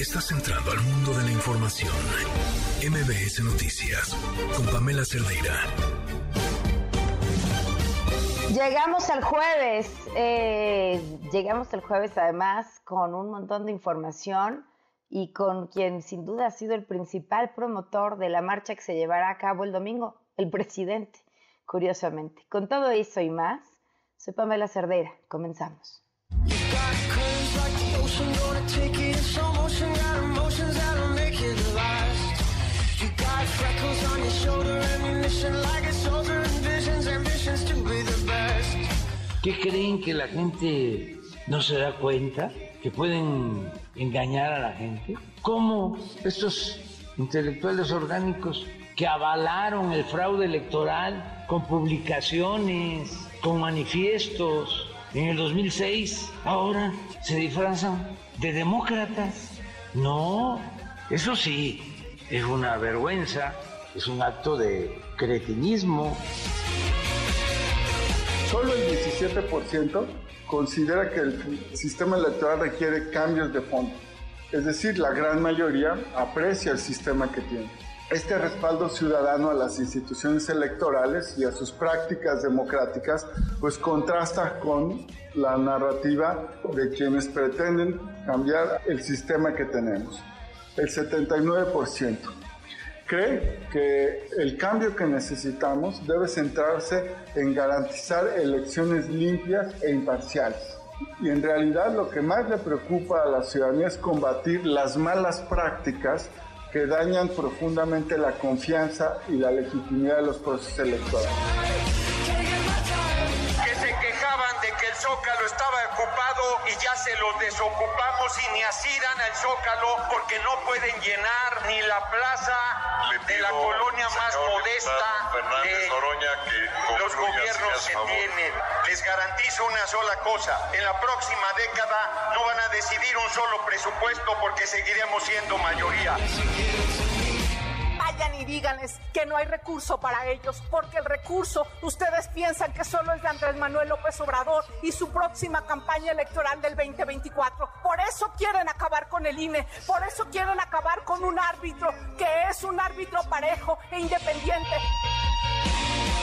Estás entrando al mundo de la información. MBS Noticias con Pamela Cerdeira. Llegamos al jueves, eh, llegamos el jueves además con un montón de información y con quien sin duda ha sido el principal promotor de la marcha que se llevará a cabo el domingo, el presidente, curiosamente. Con todo eso y más, soy Pamela Cerdeira. Comenzamos. ¿Qué creen que la gente no se da cuenta? ¿Que pueden engañar a la gente? ¿Cómo estos intelectuales orgánicos que avalaron el fraude electoral con publicaciones, con manifiestos en el 2006, ahora se disfrazan de demócratas? No, eso sí, es una vergüenza, es un acto de cretinismo. Solo el 17% considera que el sistema electoral requiere cambios de fondo. Es decir, la gran mayoría aprecia el sistema que tiene. Este respaldo ciudadano a las instituciones electorales y a sus prácticas democráticas pues contrasta con la narrativa de quienes pretenden cambiar el sistema que tenemos. El 79% cree que el cambio que necesitamos debe centrarse en garantizar elecciones limpias e imparciales. Y en realidad lo que más le preocupa a la ciudadanía es combatir las malas prácticas que dañan profundamente la confianza y la legitimidad de los procesos electorales Zócalo estaba ocupado y ya se lo desocupamos y ni así dan al Zócalo porque no pueden llenar ni la plaza de la colonia más modesta de los gobiernos que tienen. Les garantizo una sola cosa, en la próxima década no van a decidir un solo presupuesto porque seguiremos siendo mayoría y díganles que no hay recurso para ellos, porque el recurso ustedes piensan que solo es de Andrés Manuel López Obrador y su próxima campaña electoral del 2024. Por eso quieren acabar con el INE, por eso quieren acabar con un árbitro que es un árbitro parejo e independiente.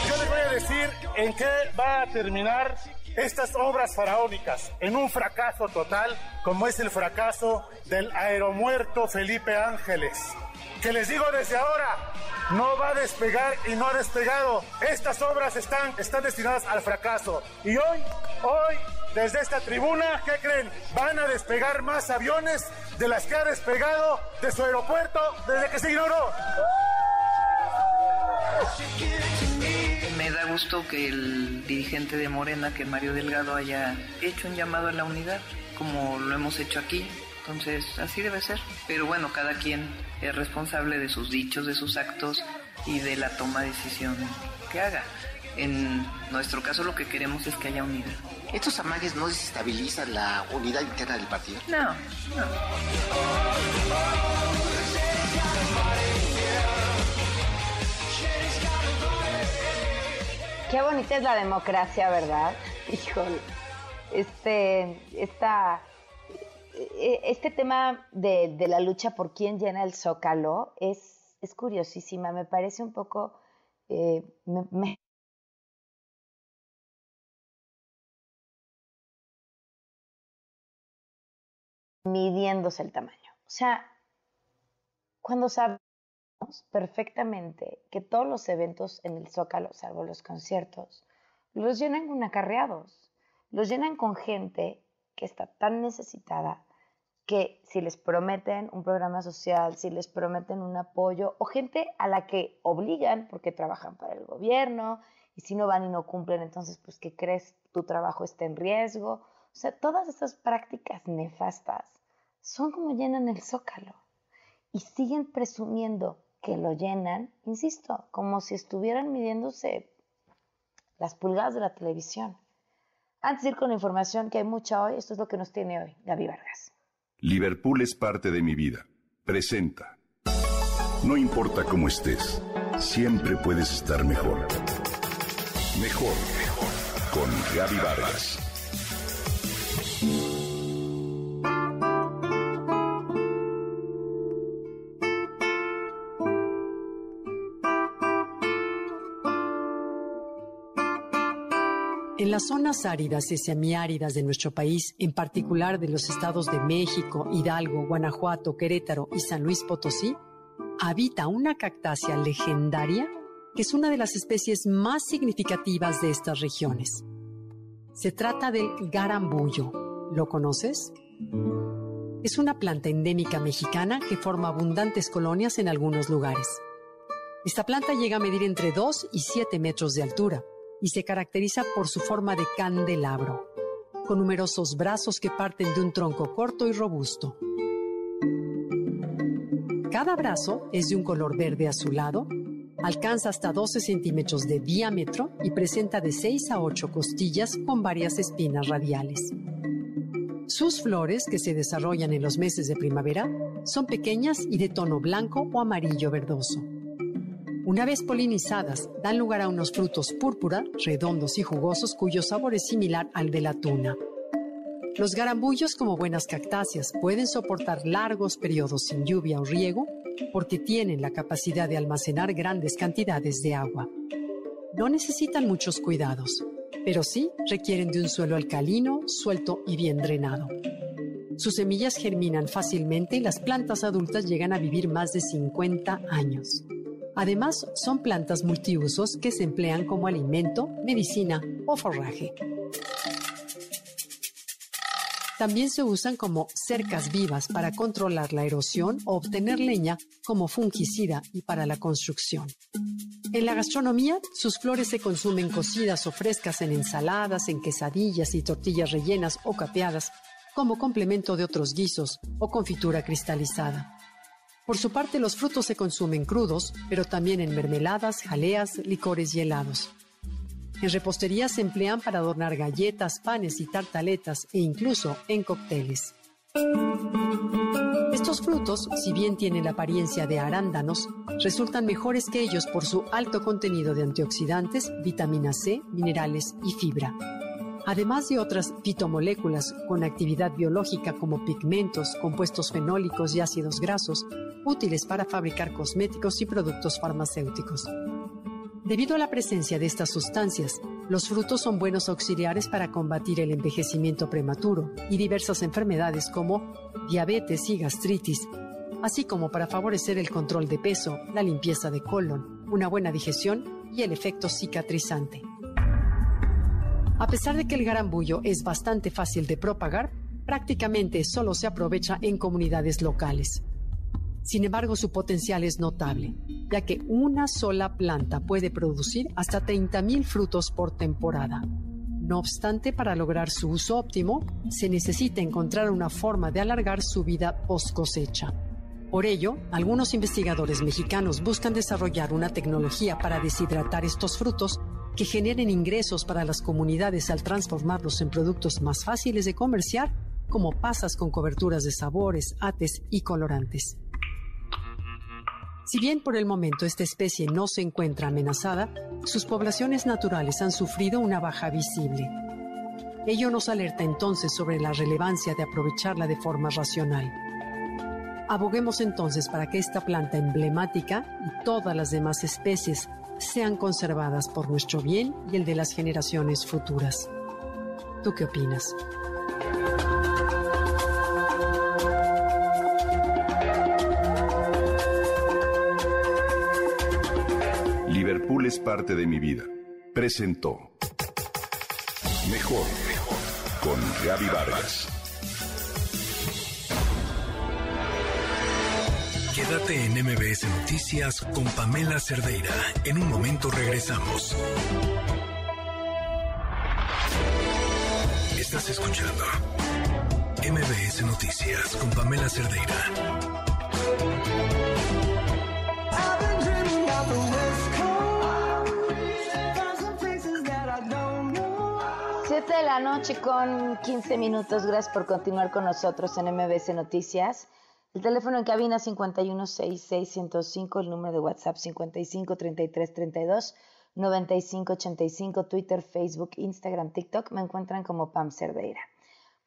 Yo les voy a decir en qué va a terminar estas obras faraónicas en un fracaso total como es el fracaso del aeromuerto Felipe Ángeles que les digo desde ahora, no va a despegar y no ha despegado. Estas obras están, están destinadas al fracaso. Y hoy, hoy, desde esta tribuna, ¿qué creen? Van a despegar más aviones de las que ha despegado de su aeropuerto desde que se ignoró. Da gusto que el dirigente de Morena, que Mario Delgado, haya hecho un llamado a la unidad, como lo hemos hecho aquí. Entonces, así debe ser. Pero bueno, cada quien es responsable de sus dichos, de sus actos y de la toma de decisión que haga. En nuestro caso lo que queremos es que haya unidad. ¿Estos amagues no desestabilizan la unidad interna del partido? No, no. Qué bonita es la democracia, ¿verdad? Híjole. Este, esta e, este tema de, la lucha por quién llena el zócalo es, es curiosísima, me parece un poco... Eh, midiéndose el tamaño. O sea, cuando sabemos perfectamente que todos los eventos en el Zócalo, salvo los conciertos, los llenan con acarreados, los llenan con gente que está tan necesitada que si les prometen un programa social, si les prometen un apoyo, o gente a la que obligan porque trabajan para el gobierno, y si no van y no cumplen, entonces, pues, ¿qué crees? Tu trabajo está en riesgo. O sea, todas estas prácticas nefastas son como llenan el zócalo y siguen presumiendo que lo llenan, insisto, como si estuvieran midiéndose las pulgadas de la televisión. Antes de ir con la información que hay mucha hoy, esto es lo que nos tiene hoy Gaby Vargas. Liverpool es parte de mi vida. Presenta. No importa cómo estés, siempre puedes estar mejor. Mejor, mejor. Con Gaby Vargas. Las zonas áridas y semiáridas de nuestro país, en particular de los estados de México, Hidalgo, Guanajuato, Querétaro y San Luis Potosí, habita una cactácea legendaria que es una de las especies más significativas de estas regiones. Se trata del garambullo. ¿Lo conoces? Es una planta endémica mexicana que forma abundantes colonias en algunos lugares. Esta planta llega a medir entre 2 y 7 metros de altura y se caracteriza por su forma de candelabro, con numerosos brazos que parten de un tronco corto y robusto. Cada brazo es de un color verde azulado, alcanza hasta 12 centímetros de diámetro y presenta de 6 a 8 costillas con varias espinas radiales. Sus flores, que se desarrollan en los meses de primavera, son pequeñas y de tono blanco o amarillo verdoso. Una vez polinizadas, dan lugar a unos frutos púrpura, redondos y jugosos cuyo sabor es similar al de la tuna. Los garambullos, como buenas cactáceas, pueden soportar largos periodos sin lluvia o riego porque tienen la capacidad de almacenar grandes cantidades de agua. No necesitan muchos cuidados, pero sí requieren de un suelo alcalino, suelto y bien drenado. Sus semillas germinan fácilmente y las plantas adultas llegan a vivir más de 50 años. Además, son plantas multiusos que se emplean como alimento, medicina o forraje. También se usan como cercas vivas para controlar la erosión o obtener leña como fungicida y para la construcción. En la gastronomía, sus flores se consumen cocidas o frescas en ensaladas, en quesadillas y tortillas rellenas o capeadas, como complemento de otros guisos o confitura cristalizada. Por su parte, los frutos se consumen crudos, pero también en mermeladas, jaleas, licores y helados. En repostería se emplean para adornar galletas, panes y tartaletas e incluso en cócteles. Estos frutos, si bien tienen la apariencia de arándanos, resultan mejores que ellos por su alto contenido de antioxidantes, vitamina C, minerales y fibra además de otras fitomoléculas con actividad biológica como pigmentos, compuestos fenólicos y ácidos grasos, útiles para fabricar cosméticos y productos farmacéuticos. Debido a la presencia de estas sustancias, los frutos son buenos auxiliares para combatir el envejecimiento prematuro y diversas enfermedades como diabetes y gastritis, así como para favorecer el control de peso, la limpieza de colon, una buena digestión y el efecto cicatrizante. A pesar de que el garambullo es bastante fácil de propagar, prácticamente solo se aprovecha en comunidades locales. Sin embargo, su potencial es notable, ya que una sola planta puede producir hasta 30.000 frutos por temporada. No obstante, para lograr su uso óptimo, se necesita encontrar una forma de alargar su vida post cosecha. Por ello, algunos investigadores mexicanos buscan desarrollar una tecnología para deshidratar estos frutos que generen ingresos para las comunidades al transformarlos en productos más fáciles de comerciar, como pasas con coberturas de sabores, ates y colorantes. Si bien por el momento esta especie no se encuentra amenazada, sus poblaciones naturales han sufrido una baja visible. Ello nos alerta entonces sobre la relevancia de aprovecharla de forma racional. Aboguemos entonces para que esta planta emblemática y todas las demás especies sean conservadas por nuestro bien y el de las generaciones futuras. ¿Tú qué opinas? Liverpool es parte de mi vida. Presentó Mejor, mejor con Gaby Vargas. Quédate en MBS Noticias con Pamela Cerdeira. En un momento regresamos. Estás escuchando MBS Noticias con Pamela Cerdeira. Siete de la noche con 15 minutos. Gracias por continuar con nosotros en MBS Noticias. El teléfono en cabina 5166105, el número de WhatsApp 5533329585, Twitter, Facebook, Instagram, TikTok, me encuentran como Pam Cerdeira.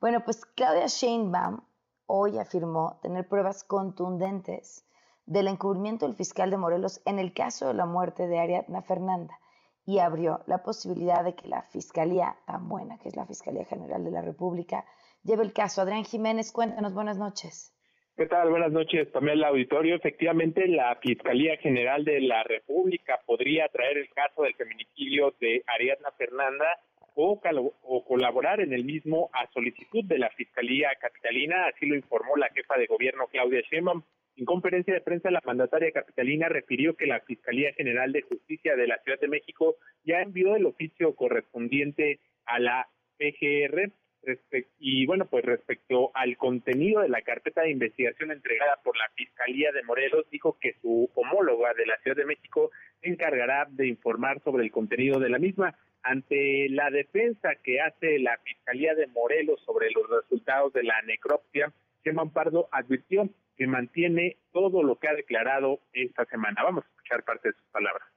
Bueno, pues Claudia Sheinbaum hoy afirmó tener pruebas contundentes del encubrimiento del fiscal de Morelos en el caso de la muerte de Ariadna Fernanda y abrió la posibilidad de que la Fiscalía, tan buena que es la Fiscalía General de la República, lleve el caso. Adrián Jiménez, cuéntanos, buenas noches. ¿Qué tal? Buenas noches, Pamela Auditorio. Efectivamente, la Fiscalía General de la República podría traer el caso del feminicidio de Ariadna Fernanda o, o, colaborar en el mismo a solicitud de la Fiscalía Capitalina, así lo informó la jefa de gobierno Claudia Sheinbaum. En conferencia de prensa, la mandataria capitalina refirió que la Fiscalía General de Justicia de la Ciudad de México ya envió el oficio correspondiente a la PGR y bueno, pues respecto al contenido de la carpeta de investigación entregada por la Fiscalía de Morelos, dijo que su homóloga de la Ciudad de México se encargará de informar sobre el contenido de la misma. Ante la defensa que hace la Fiscalía de Morelos sobre los resultados de la necropsia, Germán Pardo advirtió que mantiene todo lo que ha declarado esta semana. Vamos a escuchar parte de sus palabras.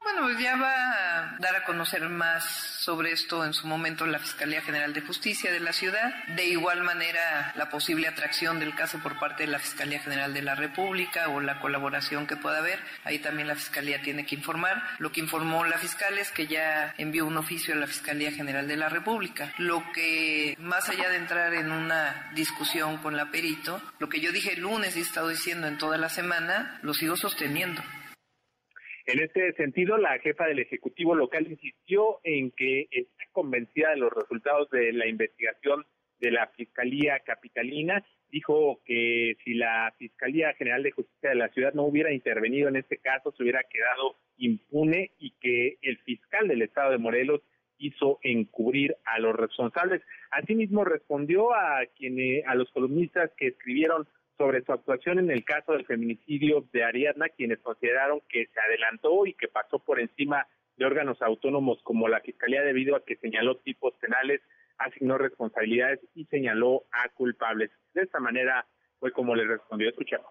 Bueno, pues ya va a dar a conocer más sobre esto en su momento la Fiscalía General de Justicia de la ciudad. De igual manera, la posible atracción del caso por parte de la Fiscalía General de la República o la colaboración que pueda haber. Ahí también la Fiscalía tiene que informar. Lo que informó la fiscal es que ya envió un oficio a la Fiscalía General de la República. Lo que, más allá de entrar en una discusión con la perito, lo que yo dije el lunes y he estado diciendo en toda la semana, lo sigo sosteniendo. En este sentido, la jefa del Ejecutivo local insistió en que está convencida de los resultados de la investigación de la Fiscalía Capitalina. Dijo que si la Fiscalía General de Justicia de la ciudad no hubiera intervenido en este caso, se hubiera quedado impune y que el fiscal del Estado de Morelos hizo encubrir a los responsables. Asimismo, respondió a, quienes, a los columnistas que escribieron sobre su actuación en el caso del feminicidio de Ariadna, quienes consideraron que se adelantó y que pasó por encima de órganos autónomos como la Fiscalía debido a que señaló tipos penales, asignó responsabilidades y señaló a culpables. De esta manera fue como le respondió. Escuchamos.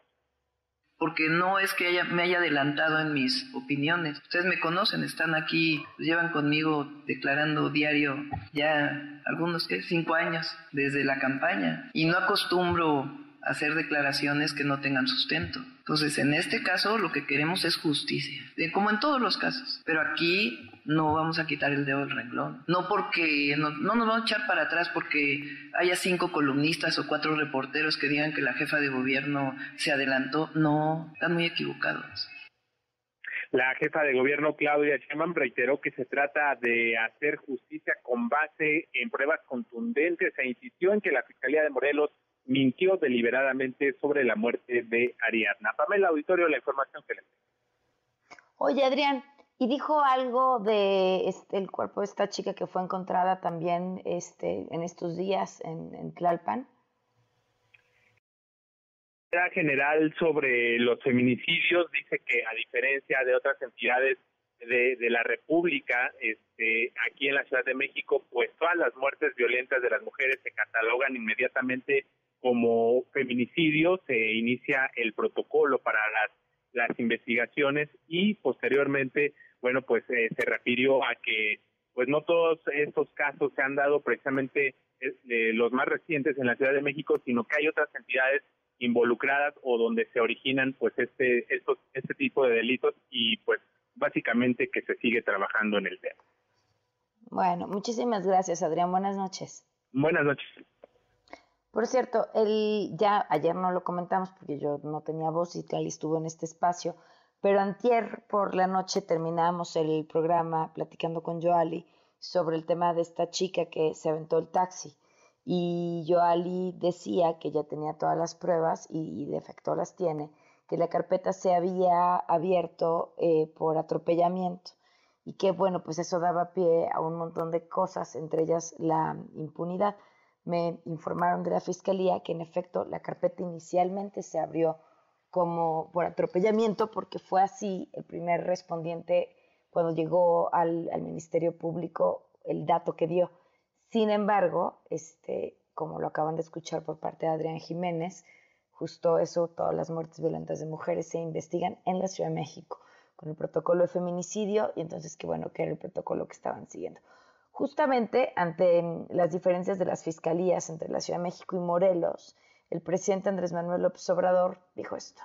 Porque no es que me haya adelantado en mis opiniones. Ustedes me conocen, están aquí, llevan conmigo declarando diario ya algunos, ¿qué? Cinco años desde la campaña. Y no acostumbro hacer declaraciones que no tengan sustento. Entonces, en este caso lo que queremos es justicia, como en todos los casos. Pero aquí no vamos a quitar el dedo del renglón. No porque, no, no, nos vamos a echar para atrás porque haya cinco columnistas o cuatro reporteros que digan que la jefa de gobierno se adelantó. No, están muy equivocados. La jefa de gobierno, Claudia Sheinbaum, reiteró que se trata de hacer justicia con base en pruebas contundentes e insistió en que la Fiscalía de Morelos mintió deliberadamente sobre la muerte de Ariadna. Pamela Auditorio, la información que le Oye, Adrián, y dijo algo de este, el cuerpo de esta chica que fue encontrada también este, en estos días en, en Tlalpan. La general sobre los feminicidios dice que a diferencia de otras entidades de, de, la República, este, aquí en la Ciudad de México, pues todas las muertes violentas de las mujeres se catalogan inmediatamente como feminicidio, se inicia el protocolo para las, las investigaciones y posteriormente, bueno, pues eh, se refirió a que pues no todos estos casos se han dado precisamente eh, los más recientes en la Ciudad de México, sino que hay otras entidades involucradas o donde se originan pues este estos este tipo de delitos y pues básicamente que se sigue trabajando en el tema. Bueno, muchísimas gracias, Adrián. Buenas noches. Buenas noches. Por cierto, él ya ayer no lo comentamos porque yo no tenía voz y Cali estuvo en este espacio, pero antier por la noche terminamos el programa platicando con Joali sobre el tema de esta chica que se aventó el taxi. Y Joali decía que ya tenía todas las pruebas y, de efecto las tiene, que la carpeta se había abierto eh, por atropellamiento y que bueno, pues eso daba pie a un montón de cosas, entre ellas la impunidad me informaron de la fiscalía que en efecto la carpeta inicialmente se abrió como por atropellamiento porque fue así el primer respondiente cuando llegó al, Ministerio Público el dato que dio. Sin embargo, este, como lo acaban de escuchar por parte de Adrián Jiménez, justo eso, todas las muertes violentas de mujeres se investigan en la Ciudad de México con el protocolo de feminicidio y entonces qué bueno que era el protocolo que estaban siguiendo. Justamente ante las diferencias de las fiscalías entre la Ciudad de México y Morelos, el presidente Andrés Manuel López Obrador dijo esto.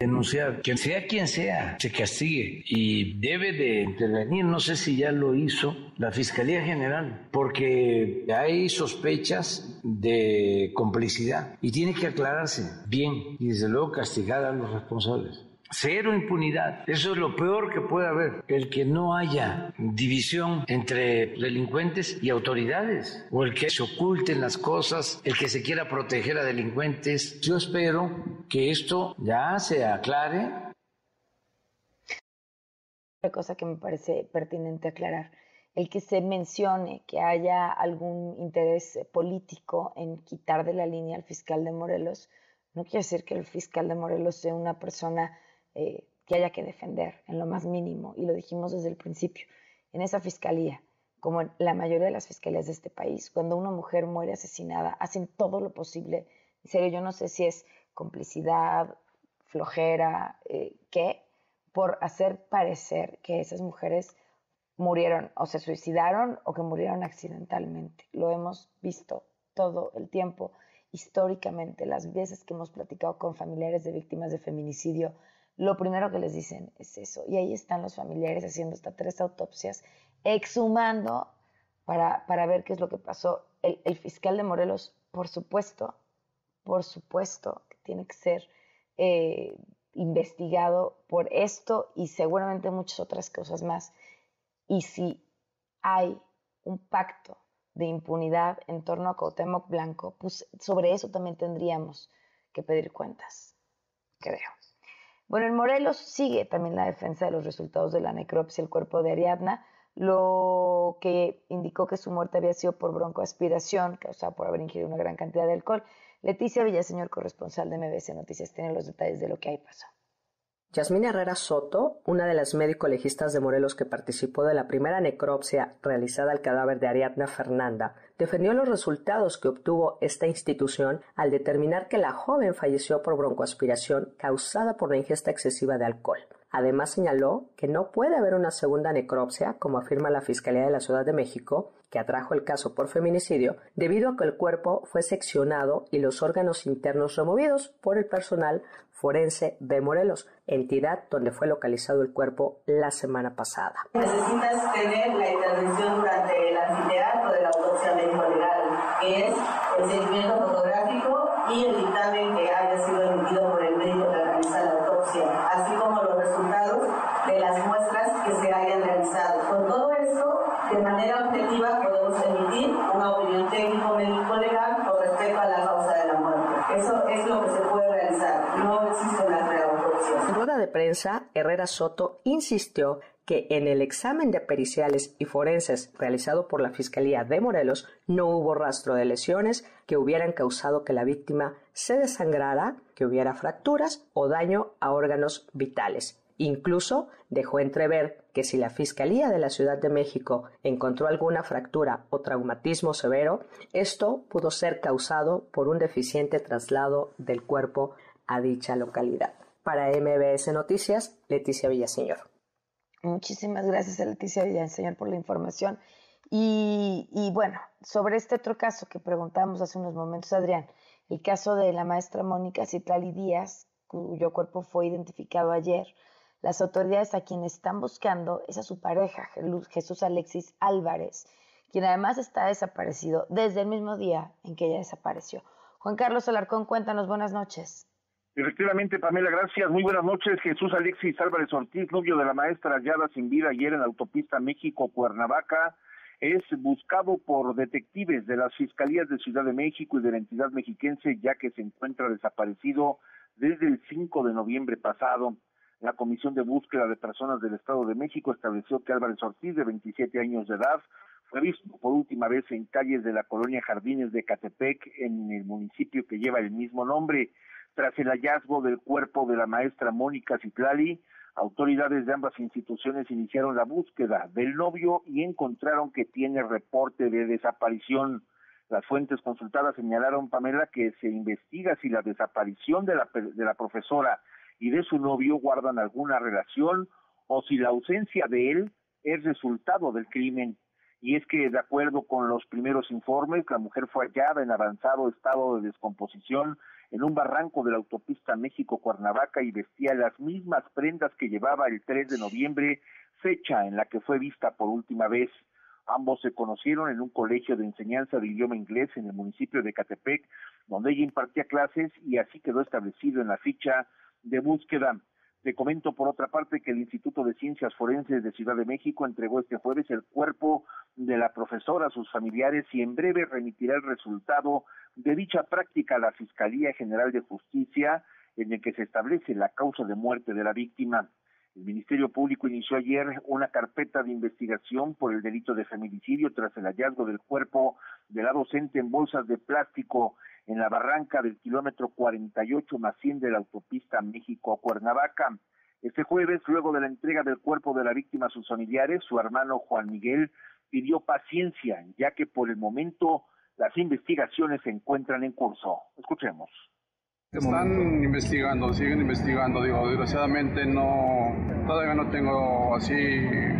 denunciar, que sea quien sea, se castigue y debe de intervenir, no sé si ya lo hizo la Fiscalía General, porque hay sospechas de complicidad y tiene que aclararse bien y desde luego castigar a los responsables. Cero impunidad. Eso es lo peor que puede haber. El que no haya división entre delincuentes y autoridades. O el que se oculten las cosas, el que se quiera proteger a delincuentes. Yo espero que esto ya se aclare. Otra cosa que me parece pertinente aclarar. El que se mencione que haya algún interés político en quitar de la línea al fiscal de Morelos, no quiere decir que el fiscal de Morelos sea una persona eh, que haya que defender en lo más mínimo, y lo dijimos desde el principio, en esa fiscalía, como en la mayoría de las fiscalías de este país, cuando una mujer muere asesinada, hacen todo lo posible. En serio, yo no sé si es complicidad, flojera, eh, qué, por hacer parecer que esas mujeres murieron o se suicidaron o que murieron accidentalmente. Lo hemos visto todo el tiempo, históricamente, las veces que hemos platicado con familiares de víctimas de feminicidio, lo primero que les dicen es eso. Y ahí están los familiares haciendo hasta tres autopsias, exhumando para, para ver qué es lo que pasó. El, fiscal de Morelos, por supuesto, por supuesto, tiene que ser eh, investigado por esto y seguramente muchas otras cosas más. Y si hay un pacto de impunidad en torno a Cuauhtémoc Blanco, pues sobre eso también tendríamos que pedir cuentas, creo. Bueno, en Morelos sigue también la defensa de los resultados de la necropsia del cuerpo de Ariadna, lo que indicó que su muerte había sido por broncoaspiración, causada por haber ingerido una gran cantidad de alcohol. Leticia Villaseñor, corresponsal de MBC Noticias, tiene los detalles de lo que ahí pasó. Yasmina Herrera Soto, una de las médico legistas de Morelos que participó de la primera necropsia realizada al cadáver de Ariadna Fernanda, defendió los resultados que obtuvo esta institución al determinar que la joven falleció por broncoaspiración causada por la ingesta excesiva de alcohol. Además señaló que no puede haber una segunda necropsia, como afirma la Fiscalía de la Ciudad de México, que atrajo el caso por feminicidio, debido a que el cuerpo fue seccionado y los órganos internos removidos por el personal forense de Morelos, entidad donde fue localizado el cuerpo la semana pasada. Necesitas tener la intervención durante el anfiteatro de la autopsia médico-legal, que es el seguimiento fotográfico y el dictamen que haya sido emitido por el médico que realiza la resultados de las muestras que se hayan realizado. Con todo esto, de manera objetiva podemos emitir una opinión técnico-médico-legal con respecto a la causa de la muerte. Eso es lo que se puede realizar. No existe una reautopsia. En rueda de prensa, Herrera Soto insistió que en el examen de periciales y forenses realizado por la Fiscalía de Morelos no hubo rastro de lesiones que hubieran causado que la víctima se desangrara, que hubiera fracturas o daño a órganos vitales. Incluso dejó entrever que si la Fiscalía de la Ciudad de México encontró alguna fractura o traumatismo severo, esto pudo ser causado por un deficiente traslado del cuerpo a dicha localidad. Para MBS Noticias, Leticia Villaseñor. Muchísimas gracias, Leticia Villaseñor, por la información. Y, y, bueno, sobre este otro caso que preguntamos hace unos momentos, Adrián, el caso de la maestra Mónica Citlali Díaz, cuyo cuerpo fue identificado ayer, las autoridades a quien están buscando es a su pareja, Jesús Alexis Álvarez, quien además está desaparecido desde el mismo día en que ella desapareció. Juan Carlos Alarcón, cuéntanos, buenas noches. Efectivamente, Pamela, gracias. Muy buenas noches. Jesús Alexis Álvarez Ortiz, novio de la maestra hallada sin vida ayer en la autopista México-Cuernavaca, es buscado por detectives de las Fiscalías de Ciudad de México y de la entidad mexiquense, ya que se encuentra desaparecido desde el 5 de noviembre pasado. La Comisión de Búsqueda de Personas del Estado de México estableció que Álvarez Ortiz, de 27 años de edad, fue visto por última vez en calles de la colonia Jardines de Catepec, en el municipio que lleva el mismo nombre. Tras el hallazgo del cuerpo de la maestra Mónica Citlali, autoridades de ambas instituciones iniciaron la búsqueda del novio y encontraron que tiene reporte de desaparición. Las fuentes consultadas señalaron, Pamela, que se investiga si la desaparición de la, de la profesora y de su novio guardan alguna relación o si la ausencia de él es resultado del crimen. Y es que, de acuerdo con los primeros informes, la mujer fue hallada en avanzado estado de descomposición en un barranco de la autopista México-Cuernavaca y vestía las mismas prendas que llevaba el 3 de noviembre, fecha en la que fue vista por última vez. Ambos se conocieron en un colegio de enseñanza de idioma inglés en el municipio de Catepec, donde ella impartía clases y así quedó establecido en la ficha de búsqueda. Te comento por otra parte que el Instituto de Ciencias Forenses de Ciudad de México entregó este jueves el cuerpo de la profesora a sus familiares y en breve remitirá el resultado de dicha práctica a la Fiscalía General de Justicia en el que se establece la causa de muerte de la víctima. El Ministerio Público inició ayer una carpeta de investigación por el delito de feminicidio tras el hallazgo del cuerpo de la docente en bolsas de plástico en la barranca del kilómetro 48 más 100 de la autopista México-Cuernavaca. Este jueves, luego de la entrega del cuerpo de la víctima a sus familiares, su hermano Juan Miguel pidió paciencia, ya que por el momento las investigaciones se encuentran en curso. Escuchemos. Están investigando, siguen investigando, digo, desgraciadamente no, todavía no tengo así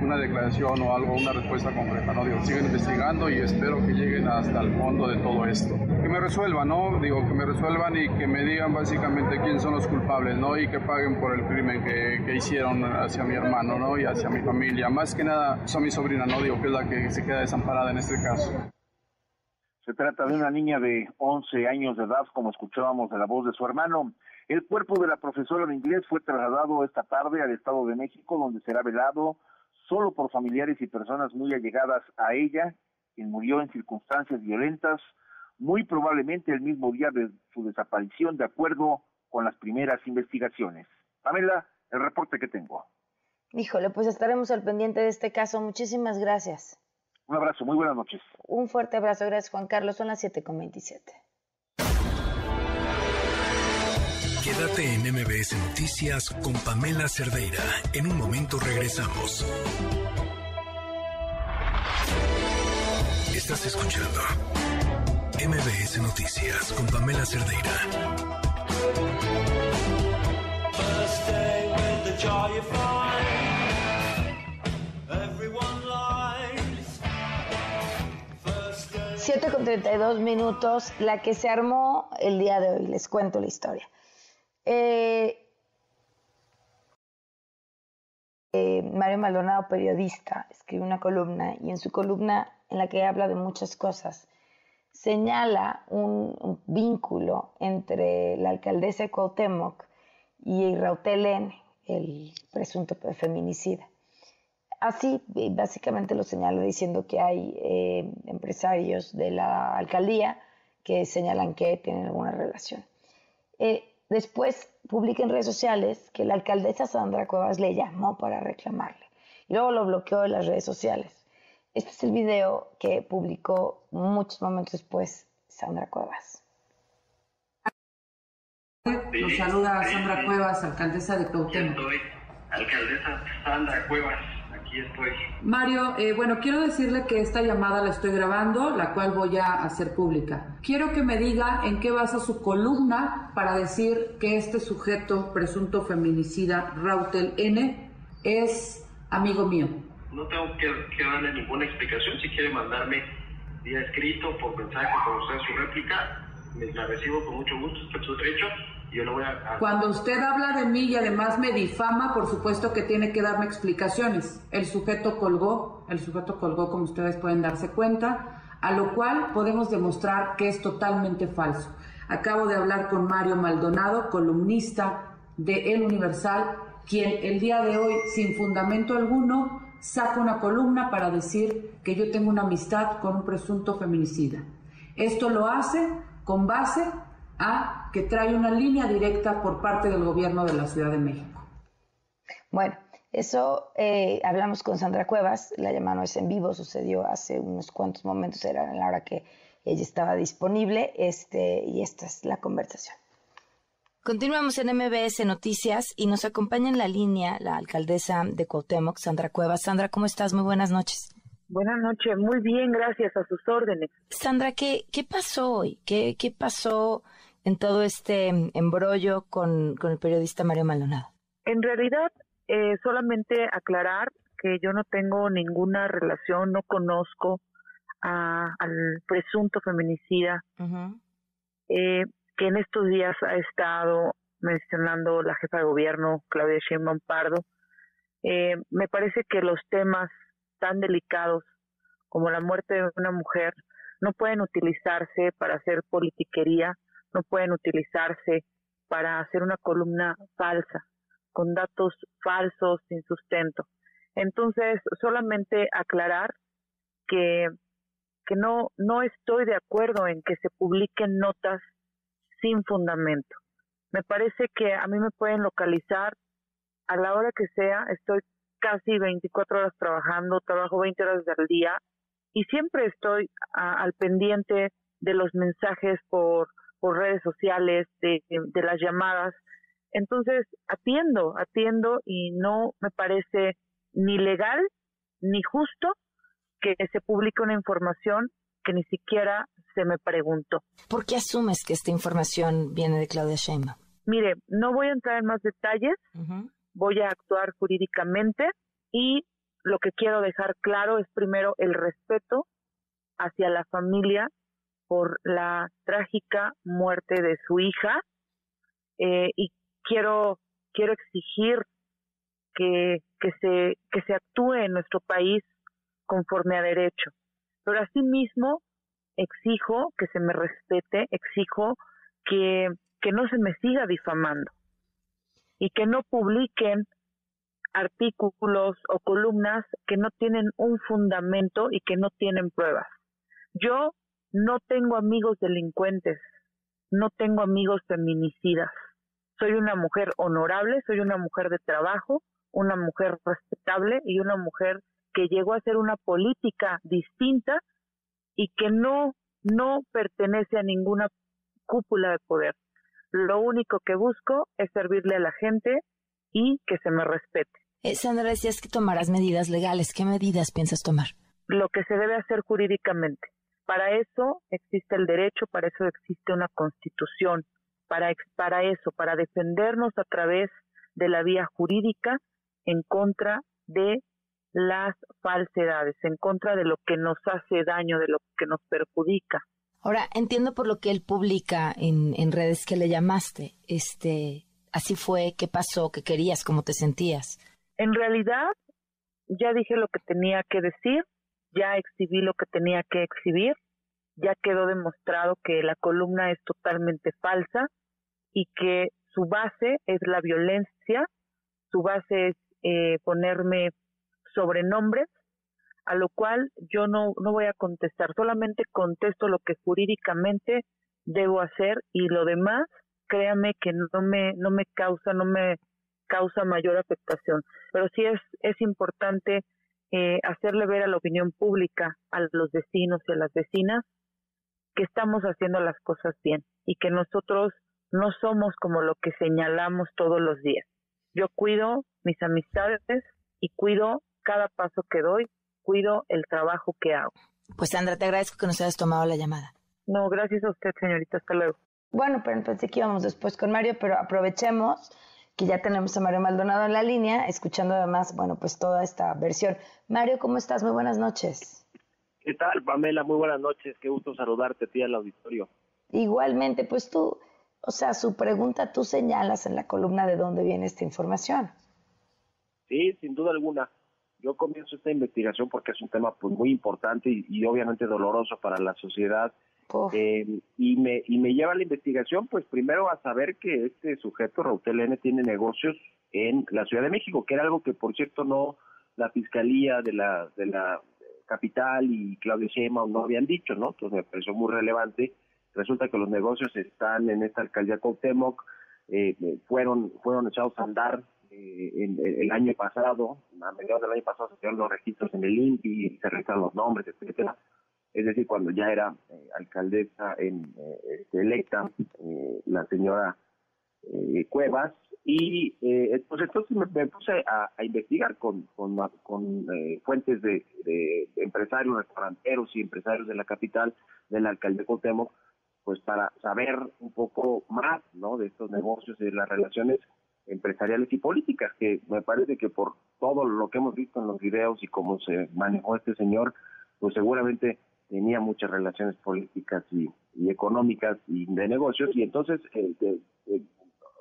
una declaración o algo, una respuesta concreta, ¿no? Digo, siguen investigando y espero que lleguen hasta el fondo de todo esto. Que me resuelvan, ¿no? Digo, que me resuelvan y que me digan básicamente quiénes son los culpables, ¿no? Y que paguen por el crimen que, que hicieron hacia mi hermano, ¿no? Y hacia mi familia. Más que nada, son mi sobrina, ¿no? Digo, que es la que se queda desamparada en este caso. Se trata de una niña de 11 años de edad, como escuchábamos de la voz de su hermano. El cuerpo de la profesora de inglés fue trasladado esta tarde al Estado de México, donde será velado solo por familiares y personas muy allegadas a ella, quien murió en circunstancias violentas, muy probablemente el mismo día de su desaparición, de acuerdo con las primeras investigaciones. Pamela, el reporte que tengo. Híjole, pues estaremos al pendiente de este caso. Muchísimas gracias. Un abrazo, muy buenas noches. Un fuerte abrazo, gracias Juan Carlos, son las 7.27. Quédate en MBS Noticias con Pamela Cerdeira. En un momento regresamos. Estás escuchando MBS Noticias con Pamela Cerdeira. 7 con 32 minutos, la que se armó el día de hoy. Les cuento la historia. Eh, eh, Mario Maldonado, periodista, escribe una columna y en su columna, en la que habla de muchas cosas, señala un, vínculo entre la alcaldesa de Cuauhtémoc y Rautel N., el presunto feminicida. Así, básicamente lo señala diciendo que hay eh, empresarios de la alcaldía que señalan que tienen alguna relación. Eh, después publica en redes sociales que la alcaldesa Sandra Cuevas le llamó para reclamarle y luego lo bloqueó de las redes sociales. Este es el video que publicó muchos momentos después Sandra Cuevas. Nos saluda Sandra Cuevas, alcaldesa de Cuauhtémoc. Alcaldesa Sandra Cuevas Mario, eh, bueno, quiero decirle que esta llamada la estoy grabando, la cual voy a hacer pública. Quiero que me diga en qué basa su columna para decir que este sujeto presunto feminicida, Rautel N, es amigo mío. No tengo que, darle ninguna explicación. Si quiere mandarme vía escrito, por mensaje, por usted su réplica, me la recibo con mucho gusto, derecho cuando usted habla de mí y además me difama, por supuesto que tiene que darme explicaciones. El sujeto colgó, el sujeto colgó como ustedes pueden darse cuenta, a lo cual podemos demostrar que es totalmente falso. Acabo de hablar con Mario Maldonado, columnista de El Universal, quien el día de hoy, sin fundamento alguno, saca una columna para decir que yo tengo una amistad con un presunto feminicida. Esto lo hace con base a que trae una línea directa por parte del gobierno de la Ciudad de México. Bueno, eso eh, hablamos con Sandra Cuevas, la llamada no es en vivo, sucedió hace unos cuantos momentos, era en la hora que ella estaba disponible, este, y esta es la conversación. Continuamos en MBS Noticias y nos acompaña en la línea la alcaldesa de Cuauhtémoc, Sandra Cuevas. Sandra, ¿cómo estás? Muy buenas noches. Buenas noches, muy bien, gracias a sus órdenes. Sandra, ¿qué, qué pasó hoy? ¿Qué, qué pasó en todo este embrollo con, el periodista Mario Maldonado? En realidad, eh, solamente aclarar que yo no tengo ninguna relación, no conozco al presunto feminicida, eh, que en estos días ha estado mencionando la jefa de gobierno, Claudia Sheinbaum Pardo. Eh, me parece que los temas tan delicados como la muerte de una mujer no pueden utilizarse para hacer politiquería, no pueden utilizarse para hacer una columna falsa, con datos falsos, sin sustento. Entonces, solamente aclarar que, que no, no estoy de acuerdo en que se publiquen notas sin fundamento. Me parece que a mí me pueden localizar a la hora que sea, estoy casi 24 horas trabajando, trabajo 20 horas al día y siempre estoy al pendiente de los mensajes por, por redes sociales, de, de las llamadas. Entonces, atiendo, atiendo y no me parece ni legal ni justo que se publique una información que ni siquiera se me preguntó. ¿Por qué asumes que esta información viene de Claudia Sheinbaum? Mire, no voy a entrar en más detalles, voy a actuar jurídicamente y lo que quiero dejar claro es primero el respeto hacia la familia por la trágica muerte de su hija eh, y quiero quiero exigir que, que se que se actúe en nuestro país conforme a derecho pero asimismo exijo que se me respete exijo que que no se me siga difamando y que no publiquen artículos o columnas que no tienen un fundamento y que no tienen pruebas. Yo no tengo amigos delincuentes, no tengo amigos feminicidas. Soy una mujer honorable, soy una mujer de trabajo, una mujer respetable y una mujer que llegó a hacer una política distinta y que no no pertenece a ninguna cúpula de poder. Lo único que busco es servirle a la gente y que se me respete. Eh, Sandra, decías que tomarás medidas legales. ¿Qué medidas piensas tomar? Lo que se debe hacer jurídicamente. Para eso existe el derecho, para eso existe una constitución, para, para eso, para defendernos a través de la vía jurídica en contra de las falsedades, en contra de lo que nos hace daño, de lo que nos perjudica. Ahora, entiendo por lo que él publica en, en redes que le llamaste. Este, así fue, qué pasó, qué querías, cómo te sentías. En realidad, ya dije lo que tenía que decir, ya exhibí lo que tenía que exhibir, ya quedó demostrado que la columna es totalmente falsa y que su base es la violencia, su base es eh, ponerme sobrenombres a lo cual yo no, no voy a contestar, solamente contesto lo que jurídicamente debo hacer y lo demás, créame que no me, no me causa, no me causa mayor afectación. Pero sí es, es importante eh, hacerle ver a la opinión pública, a los vecinos y a las vecinas, que estamos haciendo las cosas bien y que nosotros no somos como lo que señalamos todos los días. Yo cuido mis amistades y cuido cada paso que doy cuido el trabajo que hago. Pues Sandra, te agradezco que nos hayas tomado la llamada. No, gracias a usted, señorita. Hasta luego. Bueno, pero pensé que íbamos después con Mario, pero aprovechemos que ya tenemos a Mario Maldonado en la línea, escuchando además, bueno, pues toda esta versión. Mario, ¿cómo estás? Muy buenas noches. ¿Qué tal, Pamela? Muy buenas noches. Qué gusto saludarte a ti al auditorio. Igualmente, pues tú, o sea, su pregunta, tú señalas en la columna de dónde viene esta información. Sí, sin duda alguna yo comienzo esta investigación porque es un tema pues muy importante y, obviamente doloroso para la sociedad. Eh, y me y me lleva a la investigación pues primero a saber que este sujeto Rautel N tiene negocios en la Ciudad de México que era algo que por cierto no la fiscalía de la de la capital y Claudio Sheinbaum no habían dicho no entonces me pareció muy relevante. Resulta que los negocios están en esta alcaldía Cuauhtémoc eh, fueron fueron echados a andar eh, el, año pasado, a mediados del año pasado se hicieron los registros en el INPI se registraron los nombres, etcétera. Es decir, cuando ya era eh, alcaldesa en, eh, este, electa la señora Cuevas, y pues entonces me, puse a, investigar con, con, con fuentes de, de, empresarios, restauranteros y empresarios de la capital, del alcalde Cotemo, pues para saber un poco más ¿no? de estos negocios y de las relaciones empresariales y políticas, que me parece que por todo lo que hemos visto en los videos y cómo se manejó este señor, pues seguramente tenía muchas relaciones políticas y, económicas y de negocios y entonces eh, eh,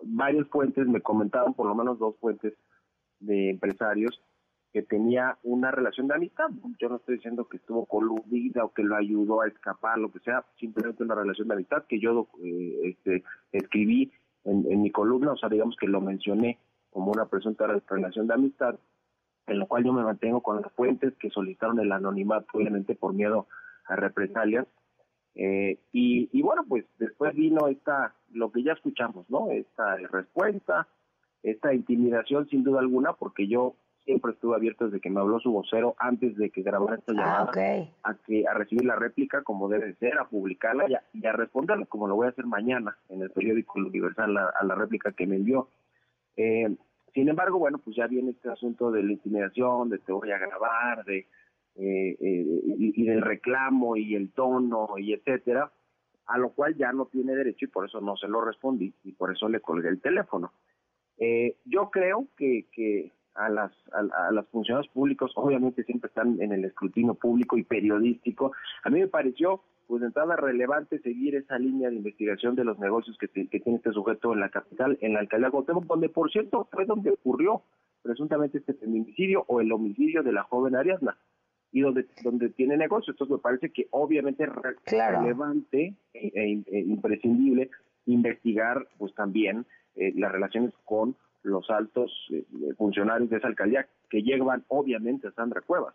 varias fuentes me comentaron, por lo menos dos fuentes de empresarios, que tenía una relación de amistad. Yo no estoy diciendo que estuvo coludida o que lo ayudó a escapar, lo que sea, simplemente una relación de amistad que yo eh, este, escribí en, en, mi columna, o sea, digamos que lo mencioné como una presunta relación de amistad, en lo cual yo me mantengo con las fuentes que solicitaron el anonimato, obviamente por miedo a represalias. Eh, y, y bueno, pues después vino esta, lo que ya escuchamos, ¿no? Esta respuesta, esta intimidación sin duda alguna, porque yo siempre estuve abierto desde que me habló su vocero antes de que grabara esta ah, llamada a que a recibir la réplica como debe ser, a publicarla y a, responderla como lo voy a hacer mañana en el periódico Universal a, la réplica que me envió. Eh, sin embargo, bueno, pues ya viene este asunto de la intimidación, de te voy a grabar, de eh, eh, y, y, del reclamo y el tono y etcétera, a lo cual ya no tiene derecho y por eso no se lo respondí y por eso le colgué el teléfono. yo creo que, que a las, a, las funcionarios públicos, obviamente siempre están en el escrutinio público y periodístico. A mí me pareció, pues de entrada relevante seguir esa línea de investigación de los negocios que, que tiene este sujeto en la capital, en la alcaldía Cuauhtémoc, donde por cierto fue donde ocurrió presuntamente este feminicidio o el homicidio de la joven Ariadna y donde donde tiene negocio. Entonces me parece que obviamente es relevante e, e, e, imprescindible investigar pues también eh, las relaciones con los altos eh, funcionarios de esa alcaldía que llevan obviamente a Sandra Cuevas.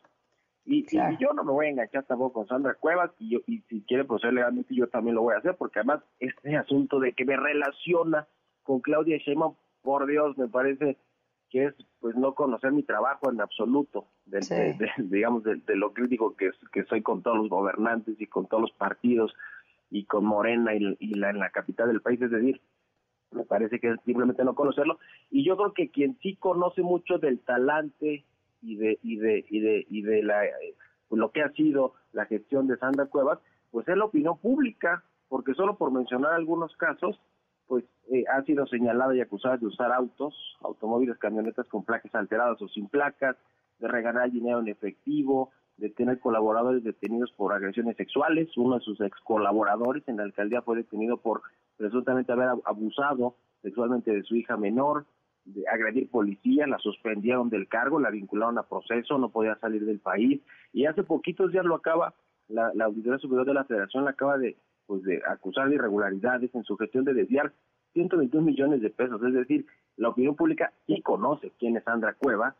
Y, yo no me voy a enganchar tampoco con Sandra Cuevas y, yo, y si quiere proceder legalmente yo también lo voy a hacer porque además este asunto de que me relaciona con Claudia Sheinbaum, por Dios, me parece que es pues no conocer mi trabajo en absoluto, de, digamos, de, lo crítico que, que soy con todos los gobernantes y con todos los partidos y con Morena y, y la, en la capital del país, es decir, me parece que es simplemente no conocerlo. Y yo creo que quien sí conoce mucho del talante y de y de y de y de la eh, lo que ha sido la gestión de Sandra Cuevas pues es la opinión pública porque solo por mencionar algunos casos pues eh, ha sido señalada y acusada de usar autos automóviles camionetas con placas alteradas o sin placas de regalar dinero en efectivo de tener colaboradores detenidos por agresiones sexuales. Uno de sus ex colaboradores en la alcaldía fue detenido por presuntamente haber abusado sexualmente de su hija menor, de agredir policía, la suspendieron del cargo, la vincularon a proceso, no podía salir del país. Y hace poquitos días lo acaba, la, la Auditoría Superior de la Federación la acaba de, pues de acusar de irregularidades en su gestión de desviar 121 millones de pesos. Es decir, la opinión pública sí conoce quién es Sandra Cueva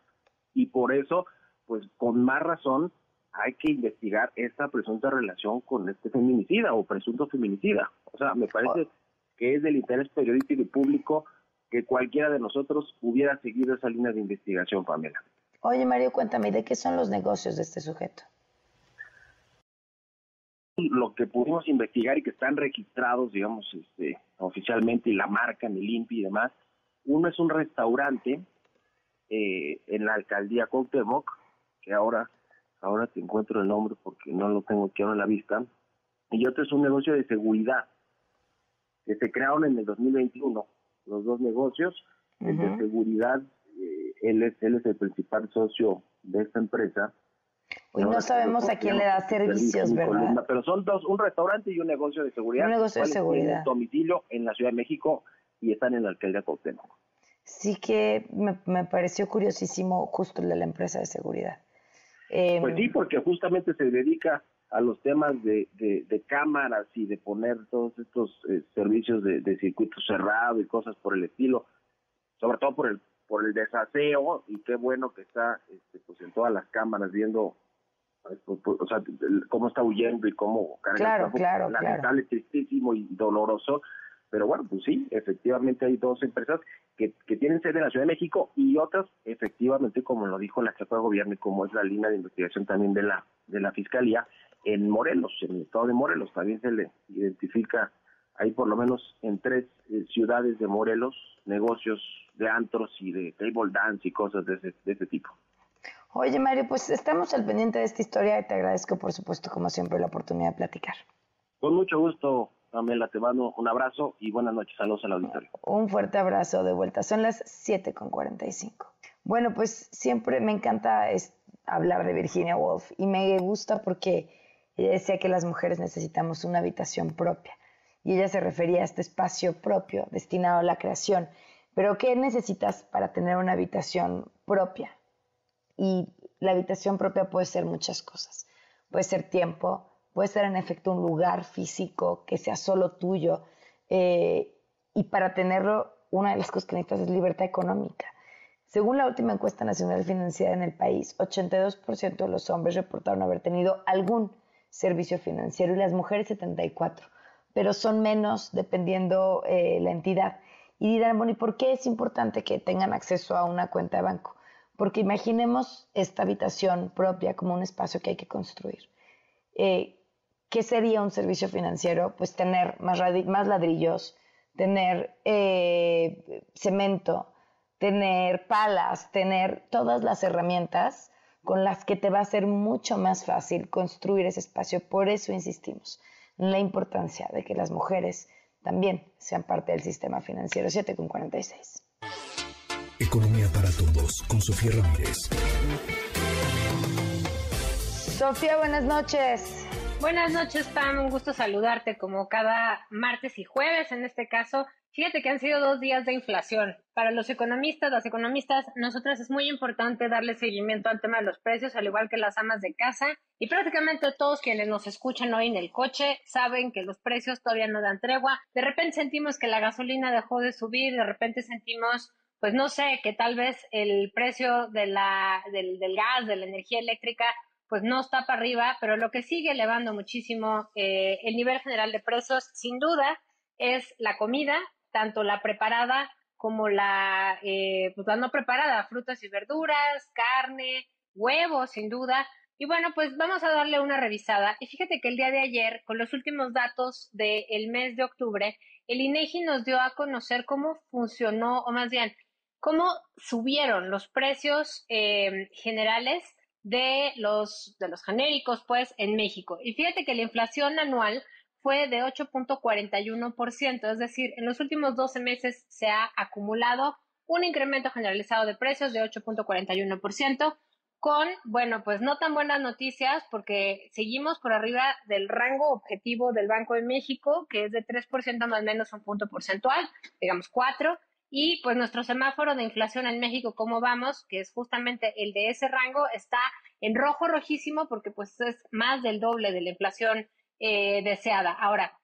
y por eso, pues con más razón, hay que investigar esta presunta relación con este feminicida o presunto feminicida. O sea, me parece que es del interés periodístico y público que cualquiera de nosotros hubiera seguido esa línea de investigación, Pamela. Oye, Mario, cuéntame, ¿de qué son los negocios de este sujeto? Lo que pudimos investigar y que están registrados, digamos, este, oficialmente, y la marca, en el INPI y demás, uno es un restaurante eh, en la alcaldía Cuauhtémoc, que ahora ahora te encuentro el nombre porque no lo tengo aquí ahora en la vista, y otro es un negocio de seguridad, que se crearon en el 2021, los dos negocios, el de seguridad, eh, él, es, él es el principal socio de esta empresa. Hoy no sabemos a quién le da servicios, ¿verdad? pero son dos, un restaurante y un negocio de seguridad. Un negocio de seguridad. domicilio en la Ciudad de México y están en la alcaldía Cuauhtémoc. Sí que me, me pareció curiosísimo justo el de la empresa de seguridad. pues sí, em, porque justamente se dedica a los temas de, de, cámaras y de poner todos estos eh, servicios de, de, circuito cerrado y cosas por el estilo, sobre todo por el por el desaseo y qué bueno que está este, pues en todas las cámaras viendo pues, pues, pues, o sea, cómo está huyendo y cómo carga claro, claro, claro. tristísimo y doloroso pero bueno, pues sí, efectivamente hay dos empresas que, que tienen sede en la Ciudad de México y otras, efectivamente, como lo dijo la jefa de gobierno y como es la línea de investigación también de la, de la Fiscalía, en Morelos, en el estado de Morelos. También se le identifica ahí por lo menos en tres eh, ciudades de Morelos negocios de antros y de table dance y cosas de ese, de ese tipo. Oye, Mario, pues estamos al pendiente de esta historia y te agradezco, por supuesto, como siempre, la oportunidad de platicar. Con mucho gusto, Pamela, te mando un abrazo y buenas noches. Saludos al auditorio. Un fuerte abrazo de vuelta. Son las 7 con 45. Bueno, pues siempre me encanta hablar de Virginia Woolf y me gusta porque ella decía que las mujeres necesitamos una habitación propia y ella se refería a este espacio propio destinado a la creación. Pero ¿qué necesitas para tener una habitación propia? Y la habitación propia puede ser muchas cosas. Puede ser tiempo, puede ser en efecto un lugar físico que sea solo tuyo. Eh, y para tenerlo, una de las cosas que necesitas es libertad económica. Según la última encuesta nacional financiera en el país, 82% de los hombres reportaron haber tenido algún servicio financiero y las mujeres 74%, pero son menos dependiendo eh, la entidad. Y dirán, bueno, ¿y por qué es importante que tengan acceso a una cuenta de banco? Porque imaginemos esta habitación propia como un espacio que hay que construir. Eh, ¿Qué sería un servicio financiero? Pues tener más, ladrillos, tener eh, cemento, tener palas, tener todas las herramientas con las que te va a ser mucho más fácil construir ese espacio. Por eso insistimos en la importancia de que las mujeres también sean parte del sistema financiero. 7 con 46. Economía para todos con Sofía Ramírez. Sofía, buenas noches. Buenas noches, Pam. Un gusto saludarte como cada martes y jueves en este caso. Fíjate que han sido dos días de inflación. Para los economistas, las economistas, nosotras es muy importante darle seguimiento al tema de los precios, al igual que las amas de casa. Y prácticamente todos quienes nos escuchan hoy en el coche saben que los precios todavía no dan tregua. De repente sentimos que la gasolina dejó de subir, de repente sentimos, pues no sé, que tal vez el precio de la, del, del gas, de la energía eléctrica, pues no está para arriba, pero lo que sigue elevando muchísimo eh, el nivel general de precios, sin duda, es la comida, tanto la preparada como la, eh, pues la no preparada, frutas y verduras, carne, huevos, sin duda. Y bueno, pues vamos a darle una revisada. Y fíjate que el día de ayer, con los últimos datos del mes de octubre, el INEGI nos dio a conocer cómo funcionó, o más bien, cómo subieron los precios eh, generales de los, de los genéricos, pues, en México. Y fíjate que la inflación anual fue de 8.41%, es decir, en los últimos 12 meses se ha acumulado un incremento generalizado de precios de 8.41%, con, bueno, pues no tan buenas noticias porque seguimos por arriba del rango objetivo del Banco de México, que es de 3% más o menos un punto porcentual, digamos 4, y pues nuestro semáforo de inflación en México, ¿cómo vamos? Que es justamente el de ese rango, está en rojo rojísimo porque pues es más del doble de la inflación eh, deseada. Ahora,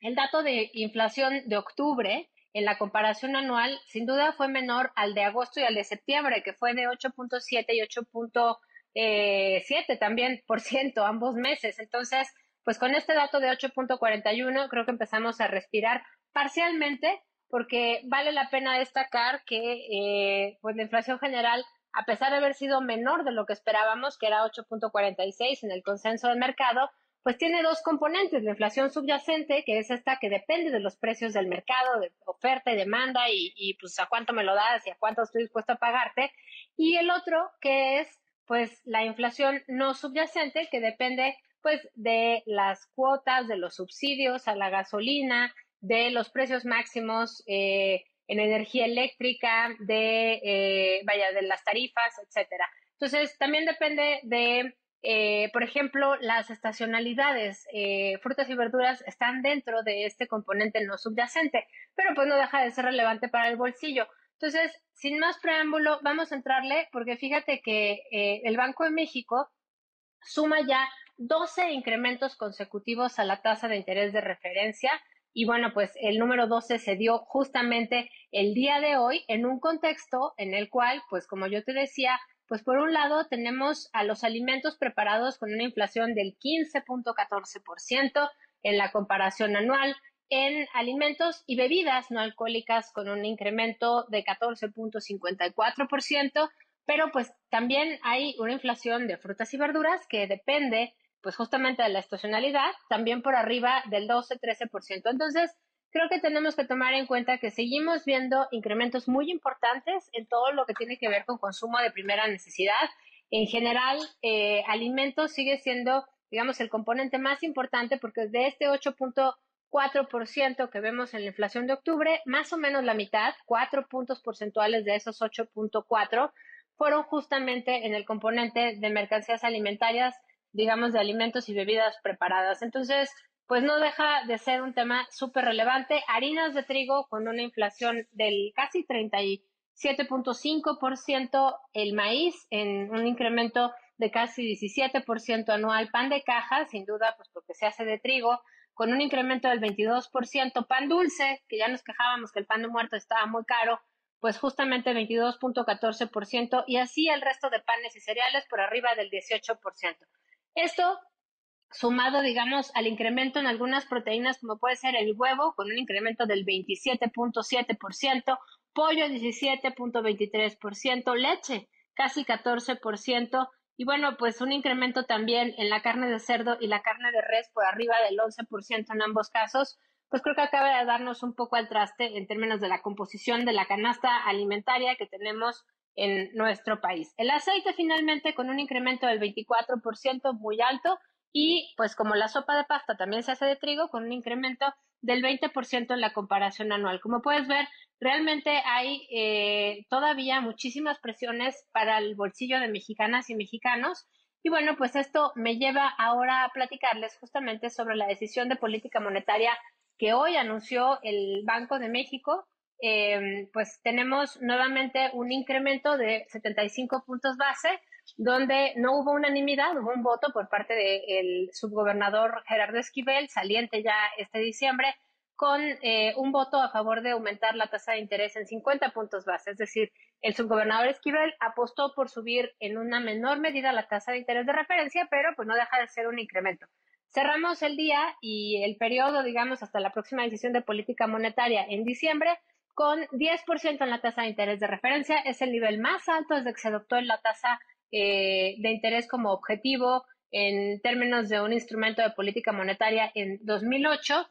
el dato de inflación de octubre en la comparación anual sin duda fue menor al de agosto y al de septiembre, que fue de 8.7 y 8.7 eh, también por ciento ambos meses. Entonces, pues con este dato de 8.41 creo que empezamos a respirar parcialmente porque vale la pena destacar que eh, pues la inflación general a pesar de haber sido menor de lo que esperábamos, que era 8.46 en el consenso del mercado, pues tiene dos componentes, la inflación subyacente, que es esta que depende de los precios del mercado, de oferta y demanda, y, y pues a cuánto me lo das y a cuánto estoy dispuesto a pagarte, y el otro que es pues la inflación no subyacente, que depende pues de las cuotas, de los subsidios a la gasolina, de los precios máximos eh, en energía eléctrica, de, eh, vaya, de las tarifas, etcétera. Entonces, también depende de eh, por ejemplo, las estacionalidades, frutas y verduras están dentro de este componente no subyacente, pero pues no deja de ser relevante para el bolsillo. Entonces, sin más preámbulo, vamos a entrarle porque fíjate que el Banco de México suma ya 12 incrementos consecutivos a la tasa de interés de referencia y bueno, pues el número 12 se dio justamente el día de hoy en un contexto en el cual, pues como yo te decía, pues por un lado tenemos a los alimentos preparados con una inflación del 15.14% en la comparación anual, en alimentos y bebidas no alcohólicas con un incremento de 14.54%, pero pues también hay una inflación de frutas y verduras que depende pues justamente de la estacionalidad, también por arriba del 12-13%. Entonces, creo que tenemos que tomar en cuenta que seguimos viendo incrementos muy importantes en todo lo que tiene que ver con consumo de primera necesidad. En general, eh, alimentos sigue siendo, digamos, el componente más importante porque de este 8.4% que vemos en la inflación de octubre, más o menos la mitad, cuatro puntos porcentuales de esos 8.4, fueron justamente en el componente de mercancías alimentarias, digamos, de alimentos y bebidas preparadas. Entonces, pues no deja de ser un tema súper relevante. Harinas de trigo con una inflación del casi 37.5%, el maíz en un incremento de casi 17% anual, pan de caja, sin duda, pues porque se hace de trigo, con un incremento del 22%, pan dulce, que ya nos quejábamos que el pan de muerto estaba muy caro, pues justamente 22.14% y así el resto de panes y cereales por arriba del 18%. Esto sumado, digamos, al incremento en algunas proteínas, como puede ser el huevo, con un incremento del 27.7%, pollo 17.23%, leche casi 14%, y bueno, pues un incremento también en la carne de cerdo y la carne de res por arriba del 11% en ambos casos, pues creo que acaba de darnos un poco al traste en términos de la composición de la canasta alimentaria que tenemos en nuestro país. El aceite finalmente con un incremento del 24% muy alto y pues como la sopa de pasta también se hace de trigo con un incremento del 20% en la comparación anual. Como puedes ver, realmente hay eh, todavía muchísimas presiones para el bolsillo de mexicanas y mexicanos. Y bueno, pues esto me lleva ahora a platicarles justamente sobre la decisión de política monetaria que hoy anunció el Banco de México. Eh, pues tenemos nuevamente un incremento de 75 puntos base donde no hubo unanimidad, hubo un voto por parte del subgobernador Gerardo Esquivel, saliente ya este diciembre, con eh, un voto a favor de aumentar la tasa de interés en 50 puntos base. Es decir, el subgobernador Esquivel apostó por subir en una menor medida la tasa de interés de referencia, pero pues no deja de ser un incremento. Cerramos el día y el periodo, digamos, hasta la próxima decisión de política monetaria en diciembre, con 10% en la tasa de interés de referencia. Es el nivel más alto desde que se adoptó la tasa eh, de interés como objetivo en términos de un instrumento de política monetaria en 2008.